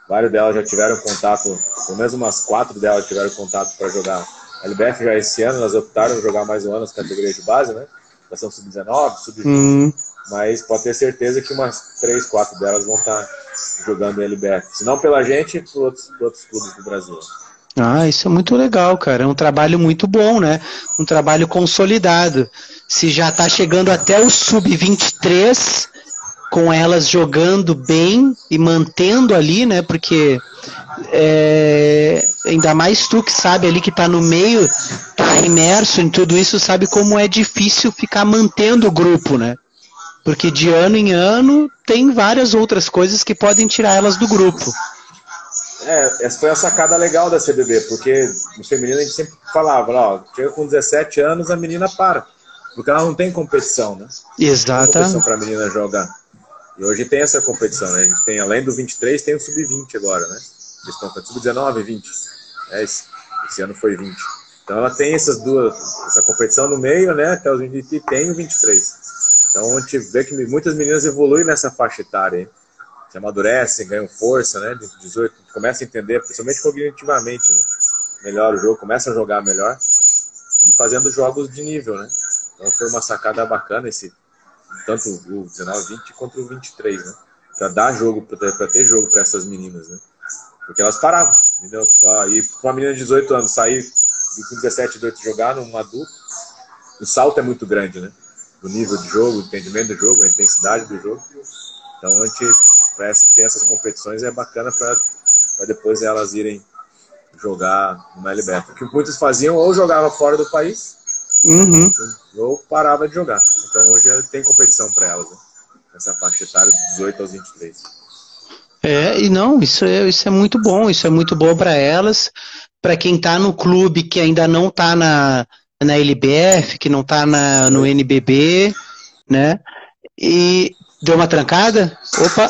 Várias delas já tiveram contato, pelo menos umas quatro delas tiveram contato para jogar a LBF já esse ano, elas optaram jogar mais um ano nas categorias de base, né? Já são sub-19, sub-20. Uhum. Mas pode ter certeza que umas três, quatro delas vão estar tá jogando LBF. Se não pela gente, por outros, por outros clubes do Brasil. Ah, isso é muito legal, cara. É um trabalho muito bom, né? Um trabalho consolidado. Se já está chegando até o sub-23, com elas jogando bem e mantendo ali, né? Porque é, ainda mais tu que sabe ali que tá no meio, tá imerso em tudo isso, sabe como é difícil ficar mantendo o grupo, né? Porque de ano em ano tem várias outras coisas que podem tirar elas do grupo. É, essa foi a sacada legal da CBB, porque no feminino a gente sempre falava, ó, chega com 17 anos a menina para, porque ela não tem competição, né? Exato. competição para a menina jogar. E hoje tem essa competição, né? A gente tem, além do 23, tem o sub-20 agora, né? Eles estão com sub-19 e 20. É, esse, esse ano foi 20. Então ela tem essas duas, essa competição no meio, né? Até os 20 e tem o 23. Então a gente vê que muitas meninas evoluem nessa faixa etária, hein? Se amadurecem, ganham força, né? De 18, começam a entender, principalmente cognitivamente, né? Melhor o jogo, começam a jogar melhor e fazendo jogos de nível, né? Então foi uma sacada bacana esse tanto o 19, 20 quanto o 23, né? Para dar jogo, para ter jogo para essas meninas, né? Porque elas paravam, entendeu? Ah, e para uma menina de 18 anos sair com 17, 18 jogar num adulto, o salto é muito grande, né? O nível de jogo, o entendimento do jogo, a intensidade do jogo. Então a gente, para ter essas competições, é bacana para depois elas irem jogar no LBF. O que muitos faziam ou jogava fora do país uhum. ou parava de jogar. Então hoje tem competição para elas, né? essa faixa etária de 18 aos 23. É, e não, isso é, isso é muito bom, isso é muito bom para elas, para quem está no clube que ainda não está na, na LBF, que não está no NBB, né? E deu uma trancada? Opa!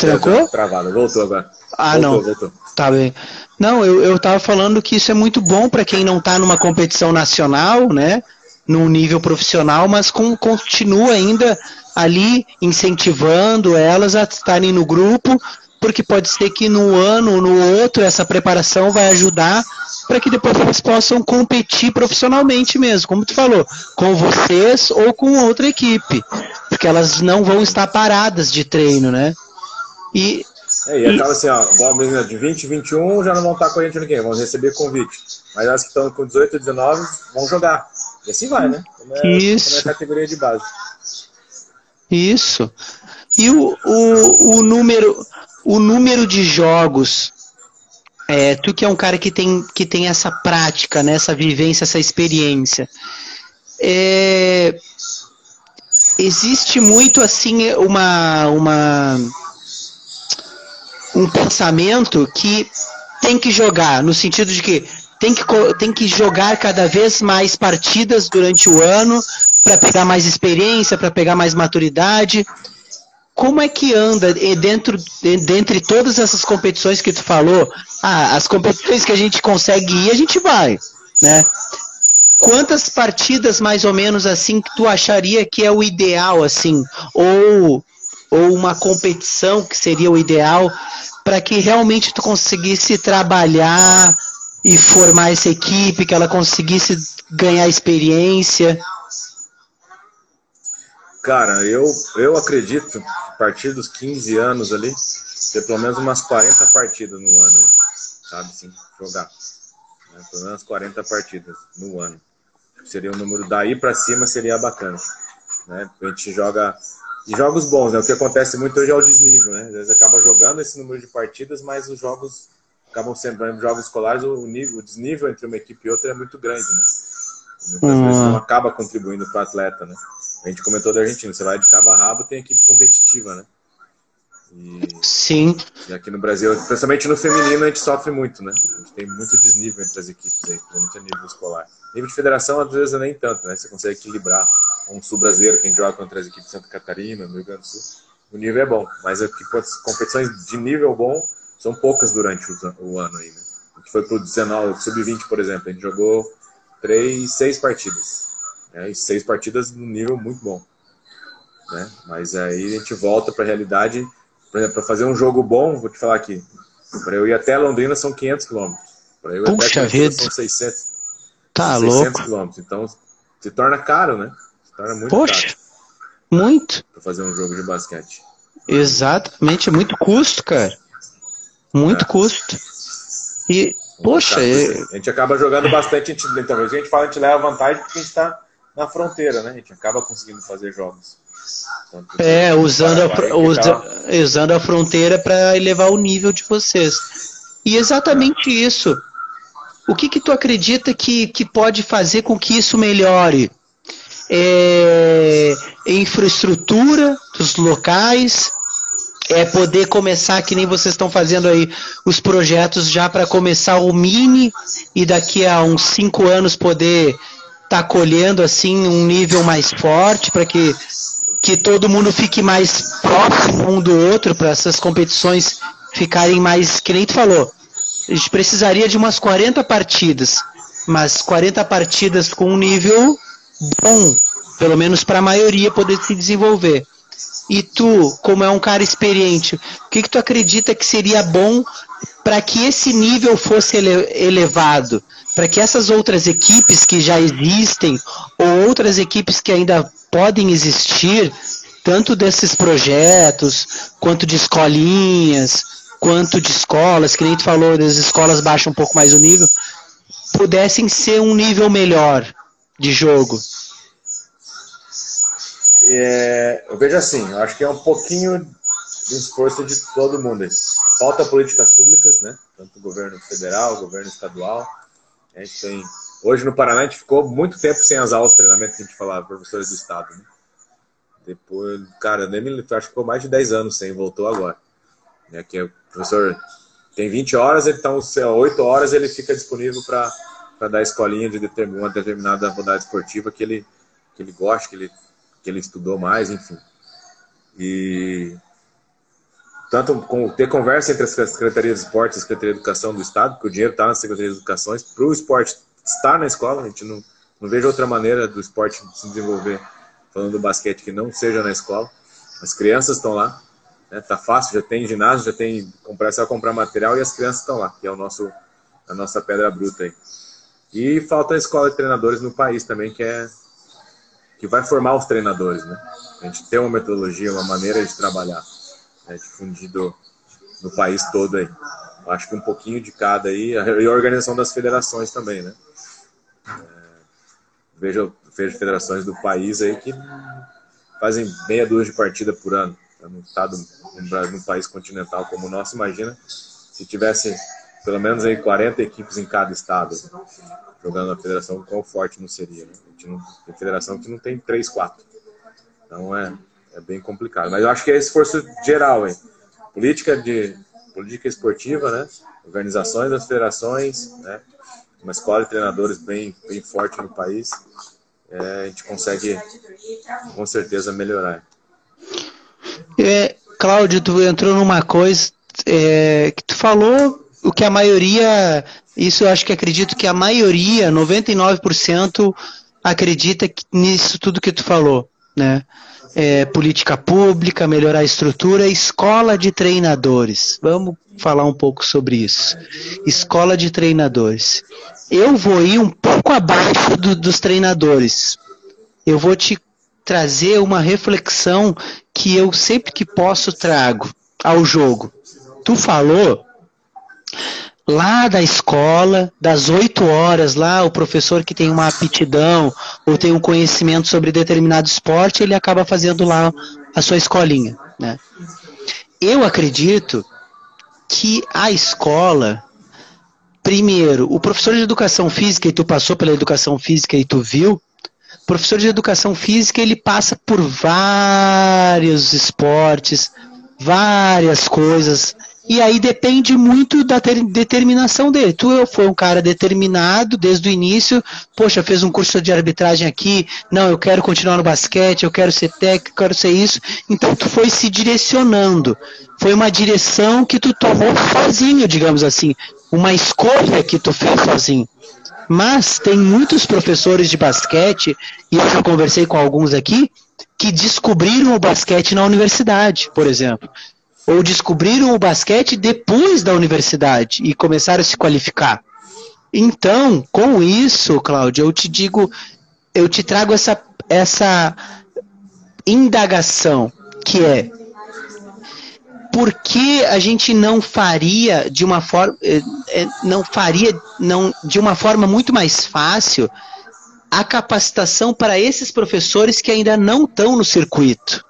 Trancou? Travado, voltou agora. Ah, voltou, não. Voltou. Tá bem. Não, eu, eu tava falando que isso é muito bom para quem não está numa competição nacional, né? Num nível profissional, mas com, continua ainda ali incentivando elas a estarem no grupo, porque pode ser que no ano ou no outro essa preparação vai ajudar para que depois elas possam competir profissionalmente mesmo, como tu falou, com vocês ou com outra equipe, porque elas não vão estar paradas de treino, né? E, é, e acaba assim, ó, de 20, 21 já não vão estar com a gente ninguém, vão receber convite. Mas as que estão com 18, 19 vão jogar. E assim vai, né? Como é, Isso. Como é a categoria de base. Isso. E o, o, o, número, o número de jogos, é, tu que é um cara que tem, que tem essa prática, né, essa vivência, essa experiência, é, existe muito assim uma, uma um pensamento que tem que jogar, no sentido de que tem que, tem que jogar cada vez mais partidas durante o ano para pegar mais experiência, para pegar mais maturidade. Como é que anda dentro dentre todas essas competições que tu falou? Ah, as competições que a gente consegue ir, a gente vai, né? Quantas partidas mais ou menos assim que tu acharia que é o ideal assim, ou ou uma competição que seria o ideal para que realmente tu conseguisse trabalhar e formar essa equipe, que ela conseguisse ganhar experiência? Cara, eu, eu acredito a partir dos 15 anos ali, ter pelo menos umas 40 partidas no ano, sabe? Assim, jogar. Né? Pelo menos 40 partidas no ano. Seria um número daí para cima, seria bacana. Né? A gente joga. E jogos bons, né? O que acontece muito hoje é o desnível, né? Às vezes acaba jogando esse número de partidas, mas os jogos acabam sendo, por exemplo, jogos escolares, o, nível, o desnível entre uma equipe e outra é muito grande, né? Muitas uhum. vezes não acaba contribuindo para o atleta, né? A gente comentou da Argentina, você vai de cabo a rabo, tem equipe competitiva, né? E, Sim. E aqui no Brasil, principalmente no feminino, a gente sofre muito, né? A gente tem muito desnível entre as equipes aí, principalmente a nível escolar. Nível de federação, às vezes, nem tanto, né? Você consegue equilibrar um sul brasileiro que a gente joga contra as equipes de Santa Catarina, no Rio Grande do Sul. O nível é bom, mas aqui, as competições de nível bom são poucas durante o, o ano aí, né? A gente foi pro 19, sub-20, por exemplo, a gente jogou três, seis partidas. Né? E seis partidas no nível muito bom. Né? Mas aí a gente volta para a realidade. Por exemplo, para fazer um jogo bom, vou te falar aqui. Para eu ir até Londrina são 500 quilômetros. Para eu ir Puxa até Londrina são 600. Tá 600 louco. quilômetros. Então se torna caro, né? Torna muito Poxa, caro. muito. Para fazer um jogo de basquete. Exatamente, é muito custo, cara. Muito é. custo. E, poxa, é... a gente acaba jogando bastante. A gente, então, a gente fala, a gente leva vantagem porque a gente está na fronteira, né? A gente acaba conseguindo fazer jogos. é, usando a, usa, usando a fronteira para elevar o nível de vocês. E exatamente isso. O que, que tu acredita que, que pode fazer com que isso melhore? É, infraestrutura dos locais, é poder começar, que nem vocês estão fazendo aí, os projetos já para começar o mini e daqui a uns cinco anos poder estar tá colhendo assim um nível mais forte para que, que todo mundo fique mais próximo um do outro para essas competições ficarem mais, que nem tu falou, a gente precisaria de umas 40 partidas, mas 40 partidas com um nível bom, pelo menos para a maioria poder se desenvolver. E tu, como é um cara experiente, o que, que tu acredita que seria bom para que esse nível fosse ele elevado? Para que essas outras equipes que já existem, ou outras equipes que ainda podem existir, tanto desses projetos, quanto de escolinhas, quanto de escolas, que nem tu falou, das escolas baixam um pouco mais o nível, pudessem ser um nível melhor de jogo. É, eu vejo assim, eu acho que é um pouquinho de esforço de todo mundo. Falta políticas públicas, né? Tanto governo federal, governo estadual. A gente tem... Hoje no Paraná a gente ficou muito tempo sem as aulas de treinamento que a gente falava, professores do Estado. Né? Depois, cara, nem me acho que ficou mais de 10 anos sem, voltou agora. É que o professor tem 20 horas, então 8 horas ele fica disponível para dar escolinha de uma determinada rodada esportiva que ele, que ele gosta, que ele, que ele estudou mais, enfim. E tanto com, ter conversa entre a Secretaria de Esportes e a Secretaria de Educação do Estado, porque o dinheiro está na Secretaria de Educação, para o esporte estar na escola, a gente não, não vejo outra maneira do esporte se desenvolver, falando do basquete, que não seja na escola. As crianças estão lá, né, tá fácil, já tem ginásio, já tem, comprar, só comprar material e as crianças estão lá, que é o nosso, a nossa pedra bruta aí. E falta a escola de treinadores no país também, que é que vai formar os treinadores, né? A gente tem uma metodologia, uma maneira de trabalhar né, difundido no país todo aí. Acho que um pouquinho de cada aí, e a organização das federações também, né? É, vejo, vejo federações do país aí que fazem meia dúzia de partida por ano. No estado, num país continental como o nosso, imagina se tivesse pelo menos aí 40 equipes em cada estado jogando na federação, quão forte não seria. Né? A gente não, tem federação que não tem 3, 4. Então é, é bem complicado. Mas eu acho que é esforço geral, hein? Política de política esportiva, né? Organizações das federações, né? Uma escola de treinadores bem, bem forte no país. É, a gente consegue com certeza melhorar. É, Cláudio, tu entrou numa coisa é, que tu falou o que a maioria, isso eu acho que acredito que a maioria, 99% acredita nisso tudo que tu falou, né? é, política pública, melhorar a estrutura, escola de treinadores. Vamos falar um pouco sobre isso. Escola de treinadores. Eu vou ir um pouco abaixo do, dos treinadores. Eu vou te trazer uma reflexão que eu sempre que posso trago ao jogo. Tu falou lá da escola, das 8 horas lá, o professor que tem uma aptidão ou tem um conhecimento sobre determinado esporte, ele acaba fazendo lá a sua escolinha. Né? Eu acredito que a escola, primeiro, o professor de educação física, e tu passou pela educação física e tu viu, professor de educação física ele passa por vários esportes, várias coisas, e aí depende muito da determinação dele. Tu foi um cara determinado desde o início, poxa, fez um curso de arbitragem aqui, não, eu quero continuar no basquete, eu quero ser técnico, eu quero ser isso. Então tu foi se direcionando. Foi uma direção que tu tomou sozinho, digamos assim. Uma escolha que tu fez sozinho. Mas tem muitos professores de basquete, e eu já conversei com alguns aqui, que descobriram o basquete na universidade, por exemplo ou descobriram o basquete depois da universidade e começaram a se qualificar. Então, com isso, Cláudio, eu te digo, eu te trago essa, essa indagação, que é por que a gente não faria de uma forma eh, eh, não faria não de uma forma muito mais fácil a capacitação para esses professores que ainda não estão no circuito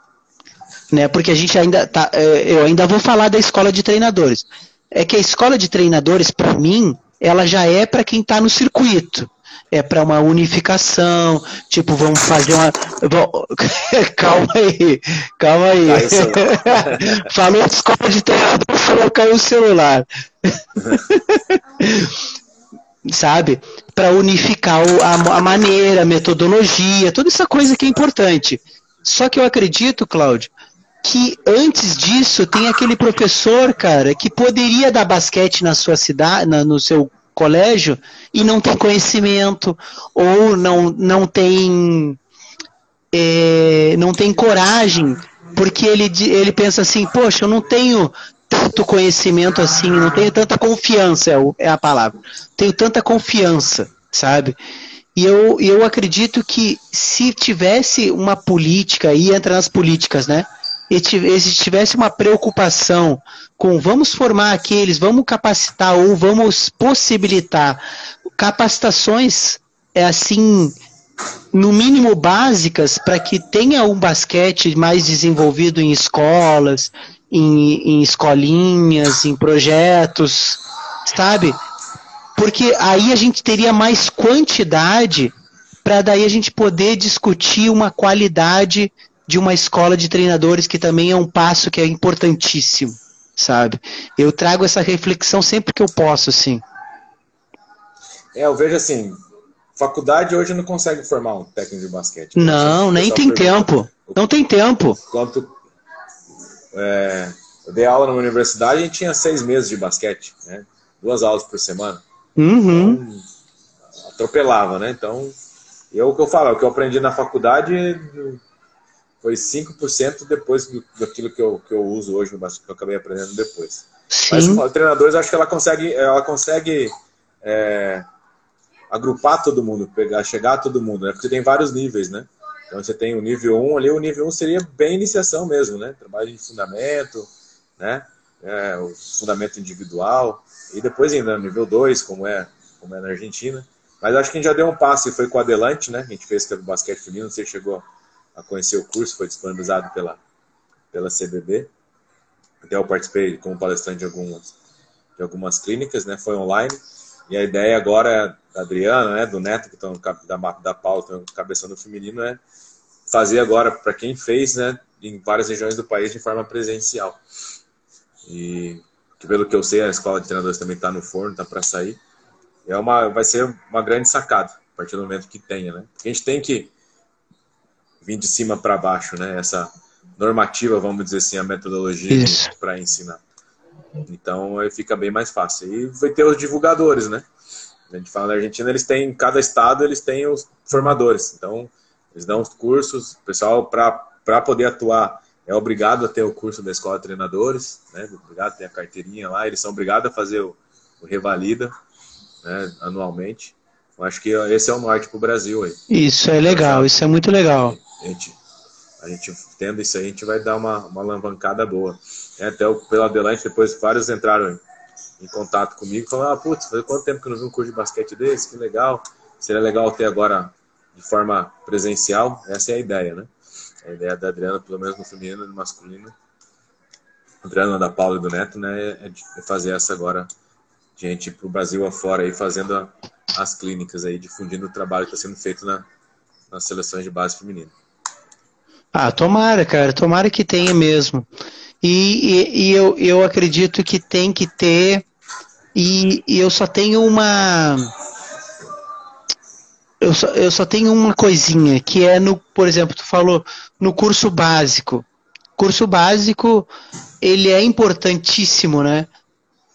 né? Porque a gente ainda tá, é, eu ainda vou falar da escola de treinadores. É que a escola de treinadores, para mim, ela já é para quem está no circuito. É para uma unificação, tipo, vamos fazer uma. *laughs* calma aí, calma aí. *laughs* Falou de escola de treinador, falou caiu o celular. *laughs* Sabe? Para unificar a, a maneira, a metodologia, toda essa coisa que é importante. Só que eu acredito, Cláudio, que antes disso tem aquele professor, cara, que poderia dar basquete na sua cidade, na, no seu colégio e não tem conhecimento ou não, não tem é, não tem coragem porque ele, ele pensa assim, poxa, eu não tenho tanto conhecimento assim, não tenho tanta confiança, é, é a palavra, tenho tanta confiança, sabe? E eu, eu acredito que se tivesse uma política, e entra nas políticas, né? E se tivesse uma preocupação com vamos formar aqueles, vamos capacitar ou vamos possibilitar capacitações é assim no mínimo básicas para que tenha um basquete mais desenvolvido em escolas em, em escolinhas, em projetos, sabe? Porque aí a gente teria mais quantidade para daí a gente poder discutir uma qualidade de uma escola de treinadores que também é um passo que é importantíssimo, sabe? Eu trago essa reflexão sempre que eu posso, assim. É, eu vejo assim, faculdade hoje não consegue formar um técnico de basquete. Não, nem tem tempo. Não tem tempo. Quanto é, eu dei aula numa universidade e tinha seis meses de basquete, né? Duas aulas por semana. Uhum. Então, atropelava, né? Então, eu o que eu falo, o que eu aprendi na faculdade foi 5% depois do, daquilo que eu, que eu uso hoje no basquete, que eu acabei aprendendo depois. Sim. Mas treinadores, acho que ela consegue, ela consegue é, agrupar todo mundo, pegar, chegar a todo mundo, né? Porque tem vários níveis, né? Então você tem o nível 1 ali, o nível 1 seria bem iniciação mesmo, né? Trabalho de fundamento, né? É, o fundamento individual. E depois ainda no nível 2, como é, como é na Argentina. Mas acho que a gente já deu um passo e foi com o Adelante, né? A gente fez pelo basquete feminino, você chegou a conhecer o curso, foi disponibilizado pela, pela CBB. Até eu participei como palestrante de algumas, de algumas clínicas, né? Foi online. E a ideia agora da Adriana, né, do Neto, que estão da, da pauta, cabeção do feminino, é fazer agora para quem fez, né, em várias regiões do país de forma presencial. E que pelo que eu sei, a escola de treinadores também está no forno, está para sair. É uma, vai ser uma grande sacada a partir do momento que tenha, né? Porque a gente tem que vir de cima para baixo, né? Essa normativa, vamos dizer assim, a metodologia para ensinar. Então aí fica bem mais fácil. E vai ter os divulgadores, né? A gente fala na Argentina, eles têm, cada estado eles têm os formadores. Então, eles dão os cursos, o pessoal, para poder atuar, é obrigado a ter o curso da escola de treinadores, né? Obrigado a ter a carteirinha lá, eles são obrigados a fazer o, o Revalida né? anualmente. Eu acho que esse é o norte para o Brasil aí. Isso é legal, isso é muito legal. A gente, a gente tendo isso aí, a gente vai dar uma, uma alavancada boa. É, até o, pelo Adelante, depois vários entraram em, em contato comigo, falaram, ah, putz, faz quanto tempo que eu não vi um curso de basquete desse, que legal. Seria legal ter agora de forma presencial, essa é a ideia, né? A ideia da Adriana, pelo menos no feminino e no masculino, Adriana, da Paula e do Neto, né, é, é fazer essa agora, gente para o Brasil afora aí, fazendo a, as clínicas aí, difundindo o trabalho que está sendo feito na, nas seleções de base feminina. Ah, tomara, cara, tomara que tenha mesmo. E, e, e eu, eu acredito que tem que ter, e, e eu só tenho uma eu só, eu só tenho uma coisinha, que é no, por exemplo, tu falou no curso básico. Curso básico, ele é importantíssimo, né?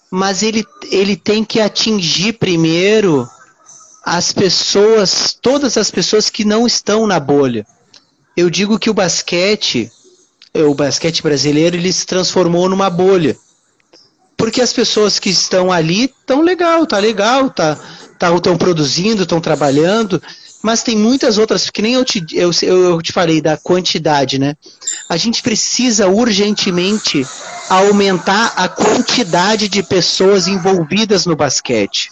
Mas ele, ele tem que atingir primeiro as pessoas, todas as pessoas que não estão na bolha. Eu digo que o basquete, o basquete brasileiro, ele se transformou numa bolha. Porque as pessoas que estão ali estão legal, tá legal, tá, estão produzindo, estão trabalhando, mas tem muitas outras, que nem eu te, eu, eu te falei da quantidade, né? A gente precisa urgentemente aumentar a quantidade de pessoas envolvidas no basquete.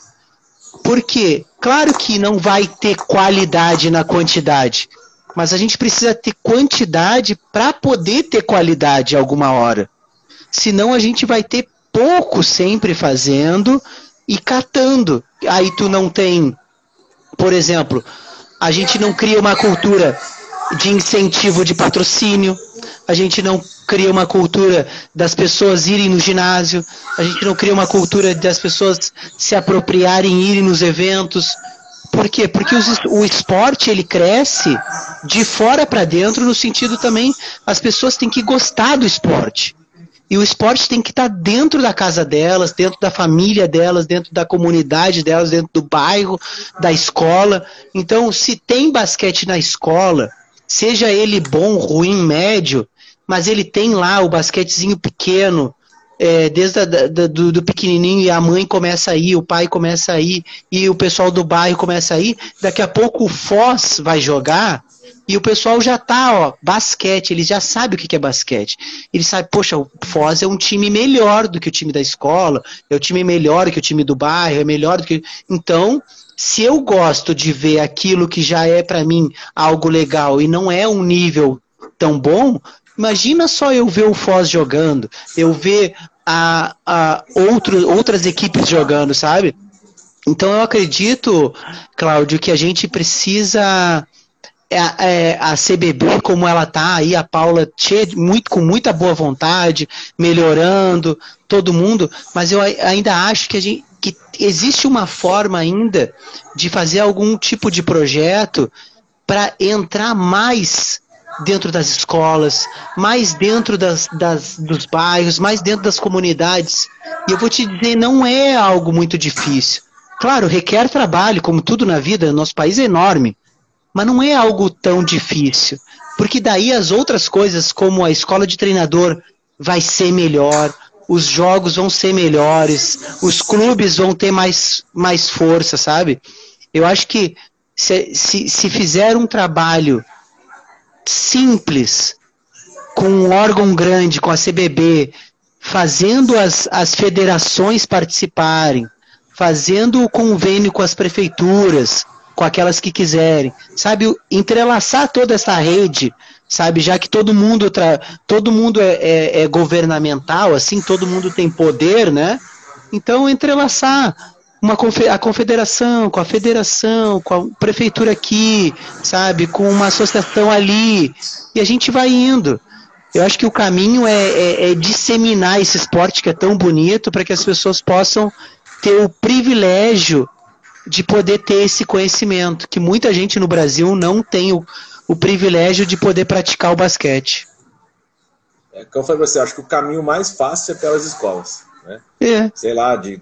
Porque, claro que não vai ter qualidade na quantidade, mas a gente precisa ter quantidade para poder ter qualidade alguma hora. Senão a gente vai ter pouco sempre fazendo e catando. Aí tu não tem, por exemplo, a gente não cria uma cultura de incentivo de patrocínio, a gente não cria uma cultura das pessoas irem no ginásio, a gente não cria uma cultura das pessoas se apropriarem e irem nos eventos. Por quê? Porque os, o esporte ele cresce de fora para dentro no sentido também as pessoas têm que gostar do esporte. E o esporte tem que estar tá dentro da casa delas, dentro da família delas, dentro da comunidade delas, dentro do bairro, da escola. Então, se tem basquete na escola, seja ele bom, ruim, médio, mas ele tem lá o basquetezinho pequeno, é, desde a, da, do, do, pequenininho e a mãe começa a ir, o pai começa a ir e o pessoal do bairro começa a ir. Daqui a pouco o Foz vai jogar e o pessoal já tá, ó, basquete, eles já sabem o que é basquete. Eles sabem, poxa, o Foz é um time melhor do que o time da escola, é um time melhor que o time do bairro, é melhor do que. Então, se eu gosto de ver aquilo que já é para mim algo legal e não é um nível tão bom, Imagina só eu ver o Foz jogando, eu ver a, a outro, outras equipes jogando, sabe? Então eu acredito, Cláudio, que a gente precisa é, é, a CBB como ela tá aí, a Paula cheia, muito, com muita boa vontade, melhorando, todo mundo, mas eu ainda acho que, a gente, que existe uma forma ainda de fazer algum tipo de projeto para entrar mais dentro das escolas, mais dentro das, das, dos bairros, mais dentro das comunidades. E eu vou te dizer, não é algo muito difícil. Claro, requer trabalho, como tudo na vida, nosso país é enorme, mas não é algo tão difícil. Porque daí as outras coisas, como a escola de treinador vai ser melhor, os jogos vão ser melhores, os clubes vão ter mais, mais força, sabe? Eu acho que se, se, se fizer um trabalho simples, com um órgão grande, com a CBB, fazendo as, as federações participarem, fazendo o convênio com as prefeituras, com aquelas que quiserem, sabe, entrelaçar toda essa rede, sabe, já que todo mundo tra... todo mundo é, é, é, governamental, assim, todo mundo tem poder, né? Então entrelaçar uma a confederação, com a federação, com a prefeitura aqui, sabe, com uma associação ali, e a gente vai indo. Eu acho que o caminho é, é, é disseminar esse esporte que é tão bonito para que as pessoas possam ter o privilégio de poder ter esse conhecimento, que muita gente no Brasil não tem o, o privilégio de poder praticar o basquete. É, como eu falei pra você, acho que o caminho mais fácil é pelas escolas. Né? É. Sei lá, de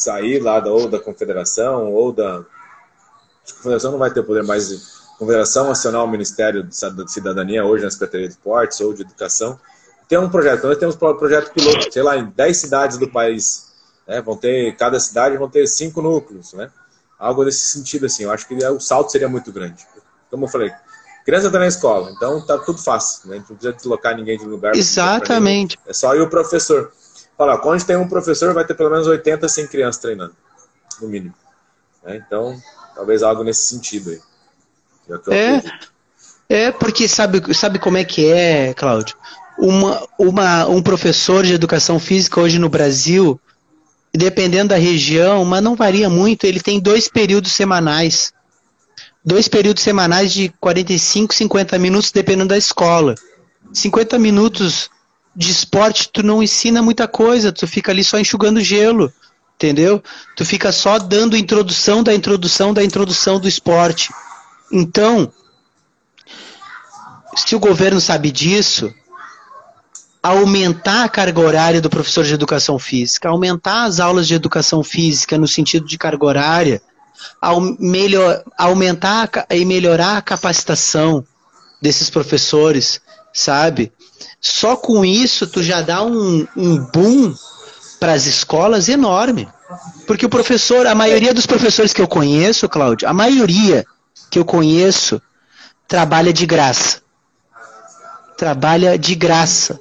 sair lá da, ou da confederação ou da. A confederação não vai ter poder mais. Confederação Nacional Ministério da Cidadania, hoje na Secretaria de Esportes ou de Educação, tem um projeto. Nós temos um projeto piloto, sei lá, em 10 cidades do país. Né? Vão ter, cada cidade vão ter cinco núcleos, né? Algo nesse sentido, assim. Eu acho que o salto seria muito grande. Como eu falei, criança está na escola, então tá tudo fácil, né? A gente não precisa deslocar ninguém de lugar. Exatamente. É só ir o professor. Fala, onde tem um professor, vai ter pelo menos 80, 100 crianças treinando, no mínimo. Né? Então, talvez algo nesse sentido aí. É, é, porque sabe, sabe como é que é, Cláudio? Uma, uma, um professor de educação física hoje no Brasil, dependendo da região, mas não varia muito, ele tem dois períodos semanais. Dois períodos semanais de 45, 50 minutos, dependendo da escola. 50 minutos de esporte tu não ensina muita coisa, tu fica ali só enxugando gelo, entendeu? Tu fica só dando introdução da introdução da introdução do esporte. Então, se o governo sabe disso, aumentar a carga horária do professor de educação física, aumentar as aulas de educação física no sentido de carga horária, ao melhor, aumentar e melhorar a capacitação desses professores, sabe? Só com isso tu já dá um, um boom para as escolas enorme. Porque o professor, a maioria dos professores que eu conheço, Cláudio, a maioria que eu conheço trabalha de graça. Trabalha de graça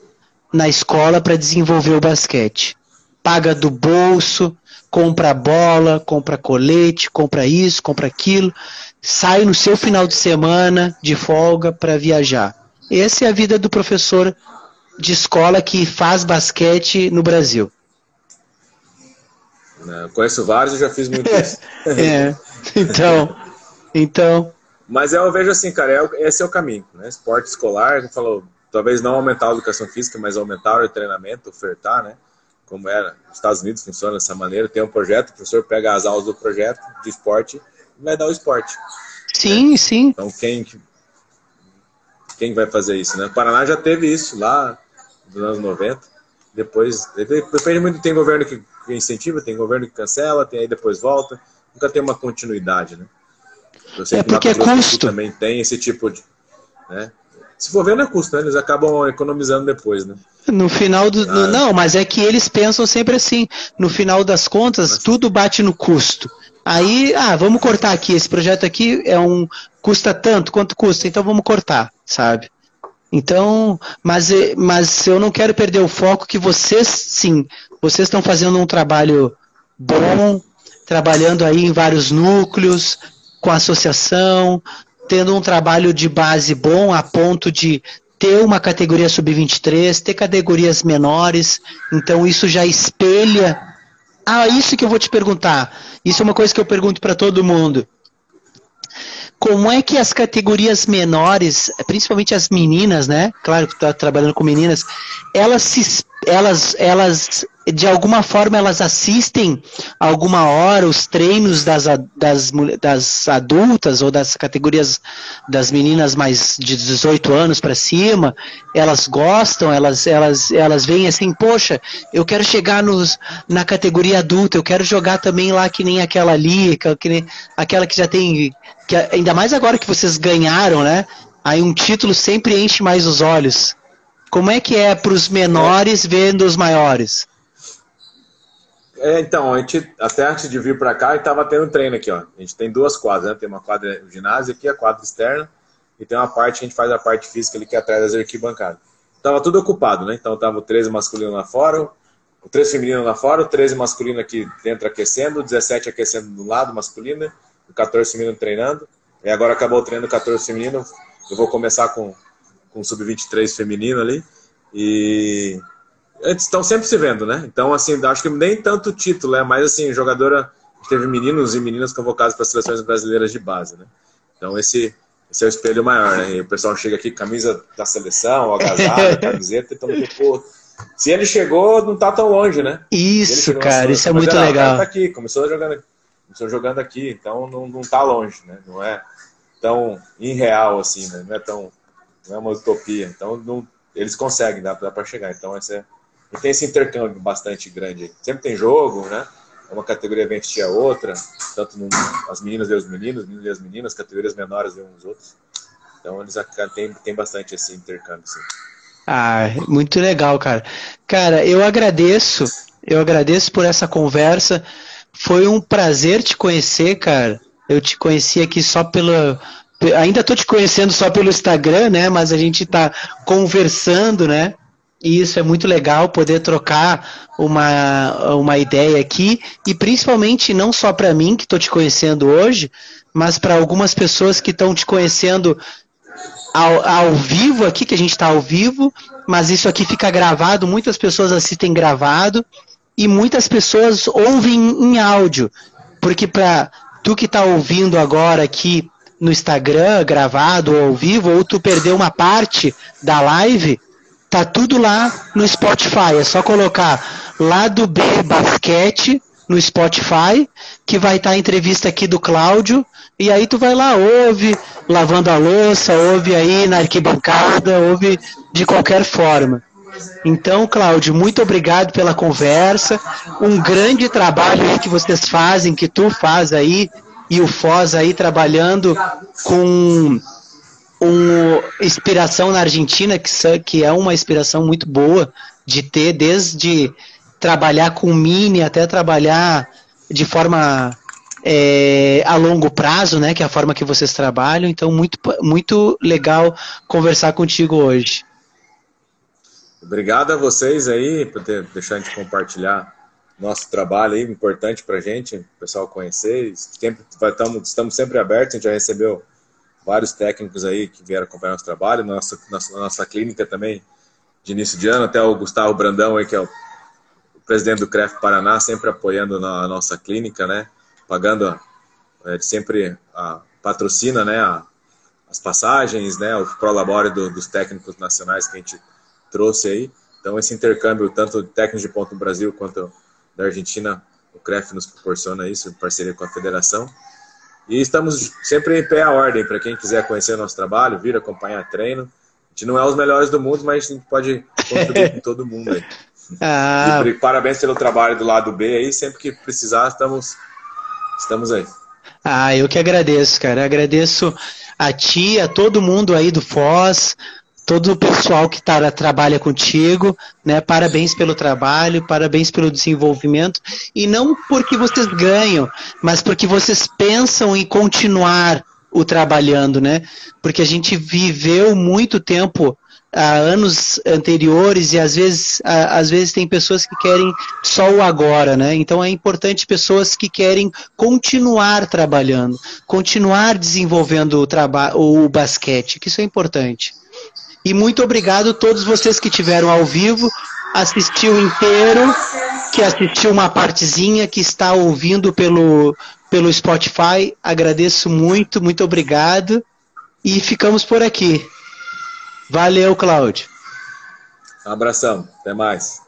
na escola para desenvolver o basquete. Paga do bolso, compra bola, compra colete, compra isso, compra aquilo, sai no seu final de semana de folga para viajar. Essa é a vida do professor de escola que faz basquete no Brasil. Não, conheço vários e já fiz muito isso. *laughs* é, então, então. Mas eu vejo assim, cara, é, esse é o caminho, né? Esporte escolar, como falou, talvez não aumentar a educação física, mas aumentar o treinamento, ofertar, né? Como era, nos Estados Unidos funciona dessa maneira, tem um projeto, o professor pega as aulas do projeto de esporte e vai dar o esporte. Sim, né? sim. Então quem quem vai fazer isso, né? O Paraná já teve isso lá nos anos 90. Depois, depende muito, tem governo que incentiva, tem governo que cancela, tem aí depois volta. Nunca tem uma continuidade, né? Eu sei é que porque é custo. também tem esse tipo de. Né? Se for vendo é custo, né? Eles acabam economizando depois, né? No final do. Ah, não, mas é que eles pensam sempre assim. No final das contas, mas... tudo bate no custo. Aí, ah, vamos cortar aqui. Esse projeto aqui é um. custa tanto, quanto custa? Então vamos cortar, sabe? Então, mas, mas eu não quero perder o foco que vocês, sim, vocês estão fazendo um trabalho bom, trabalhando aí em vários núcleos, com a associação, tendo um trabalho de base bom a ponto de ter uma categoria sub-23, ter categorias menores, então isso já espelha. Ah, isso que eu vou te perguntar. Isso é uma coisa que eu pergunto para todo mundo. Como é que as categorias menores, principalmente as meninas, né? Claro que tu tá trabalhando com meninas, elas se elas, elas de alguma forma elas assistem alguma hora os treinos das, das, das adultas ou das categorias das meninas mais de 18 anos para cima, elas gostam, elas, elas, elas veem assim, poxa, eu quero chegar nos, na categoria adulta, eu quero jogar também lá que nem aquela ali, que nem, aquela que já tem, que, ainda mais agora que vocês ganharam, né? Aí um título sempre enche mais os olhos. Como é que é para os menores vendo os maiores? É, então, a gente, até antes de vir para cá, estava tendo treino aqui, ó. A gente tem duas quadras, né? Tem uma quadra ginásio aqui, a quadra externa, e tem uma parte, a gente faz a parte física ali que é atrás das arquibancadas. Tava tudo ocupado, né? Então tava o 13 masculino lá fora, o 13 feminino lá fora, o 13 masculino aqui dentro aquecendo, o 17 aquecendo do lado masculino, o 14 feminino treinando. E agora acabou o treino do 14 feminino, eu vou começar com, com o sub-23 feminino ali. E eles estão sempre se vendo, né? Então, assim, acho que nem tanto título, é mais assim, jogadora teve meninos e meninas convocados para as seleções brasileiras de base, né? Então, esse, esse é o espelho maior, né? E o pessoal chega aqui, camisa da seleção, agasalho, *laughs* camiseta, então, pô, se ele chegou, não tá tão longe, né? Isso, cara, isso é muito era, legal. Tá aqui, começou jogando, começou jogando aqui, então não, não tá longe, né? Não é tão irreal assim, né? Não é tão, não é uma utopia. Então, não, eles conseguem, dá, dá para chegar. Então, esse é e tem esse intercâmbio bastante grande. Sempre tem jogo, né? Uma categoria assistir a outra, tanto no, as meninas e os meninos, meninos e as meninas, categorias menores e uns outros. Então eles têm, tem bastante esse intercâmbio, sim. Ah, muito legal, cara. Cara, eu agradeço, eu agradeço por essa conversa. Foi um prazer te conhecer, cara. Eu te conheci aqui só pela. Ainda tô te conhecendo só pelo Instagram, né? Mas a gente tá conversando, né? E isso é muito legal poder trocar uma, uma ideia aqui. E principalmente não só para mim que estou te conhecendo hoje, mas para algumas pessoas que estão te conhecendo ao, ao vivo aqui, que a gente está ao vivo, mas isso aqui fica gravado, muitas pessoas assistem gravado. E muitas pessoas ouvem em áudio, porque para tu que está ouvindo agora aqui no Instagram, gravado ou ao vivo, ou tu perdeu uma parte da live, Tá tudo lá no Spotify. É só colocar Lado B Basquete no Spotify, que vai estar tá a entrevista aqui do Cláudio. E aí tu vai lá, ouve, lavando a louça, ouve aí na arquibancada, ouve de qualquer forma. Então, Cláudio, muito obrigado pela conversa. Um grande trabalho que vocês fazem, que tu faz aí, e o Foz aí trabalhando com uma inspiração na Argentina, que, que é uma inspiração muito boa de ter, desde trabalhar com mini até trabalhar de forma é, a longo prazo, né, que é a forma que vocês trabalham. Então, muito, muito legal conversar contigo hoje. Obrigado a vocês aí por ter, deixar a gente compartilhar nosso trabalho aí, importante para a gente, o pessoal conhecer. Sempre, estamos, estamos sempre abertos, a gente já recebeu vários técnicos aí que vieram acompanhar nosso trabalho, nossa, nossa, nossa clínica também, de início de ano, até o Gustavo Brandão aí, que é o, presidente do CREF Paraná, sempre apoiando na, nossa clínica, né, pagando, é, sempre a, patrocina, né, a, as passagens, né, o prolabore do, dos técnicos nacionais que a gente trouxe aí. Então, esse intercâmbio, tanto de técnicos de ponto do Brasil quanto da Argentina, o CREF nos proporciona isso, em parceria com a federação. E estamos sempre em pé à ordem para quem quiser conhecer o nosso trabalho, vir acompanhar treino. A gente não é os melhores do mundo, mas a gente pode contribuir com todo mundo aí. *laughs* Ah. E parabéns pelo trabalho do lado B aí. Sempre que precisar, estamos, estamos aí. Ah, eu que agradeço, cara. agradeço a ti, a todo mundo aí do Foz, todo o pessoal que tá, trabalha contigo, né? Parabéns pelo trabalho, parabéns pelo desenvolvimento e não porque vocês ganham, mas porque vocês pensam em continuar o trabalhando, né? Porque a gente viveu muito tempo há anos anteriores e às vezes, às vezes tem pessoas que querem só o agora, né? Então é importante pessoas que querem continuar trabalhando, continuar desenvolvendo o, o basquete, que isso é importante. E muito obrigado a todos vocês que tiveram ao vivo, assistiu inteiro, que assistiu uma partezinha, que está ouvindo pelo, pelo Spotify. Agradeço muito, muito obrigado. E ficamos por aqui. Valeu, Cláudio. Um abração, até mais.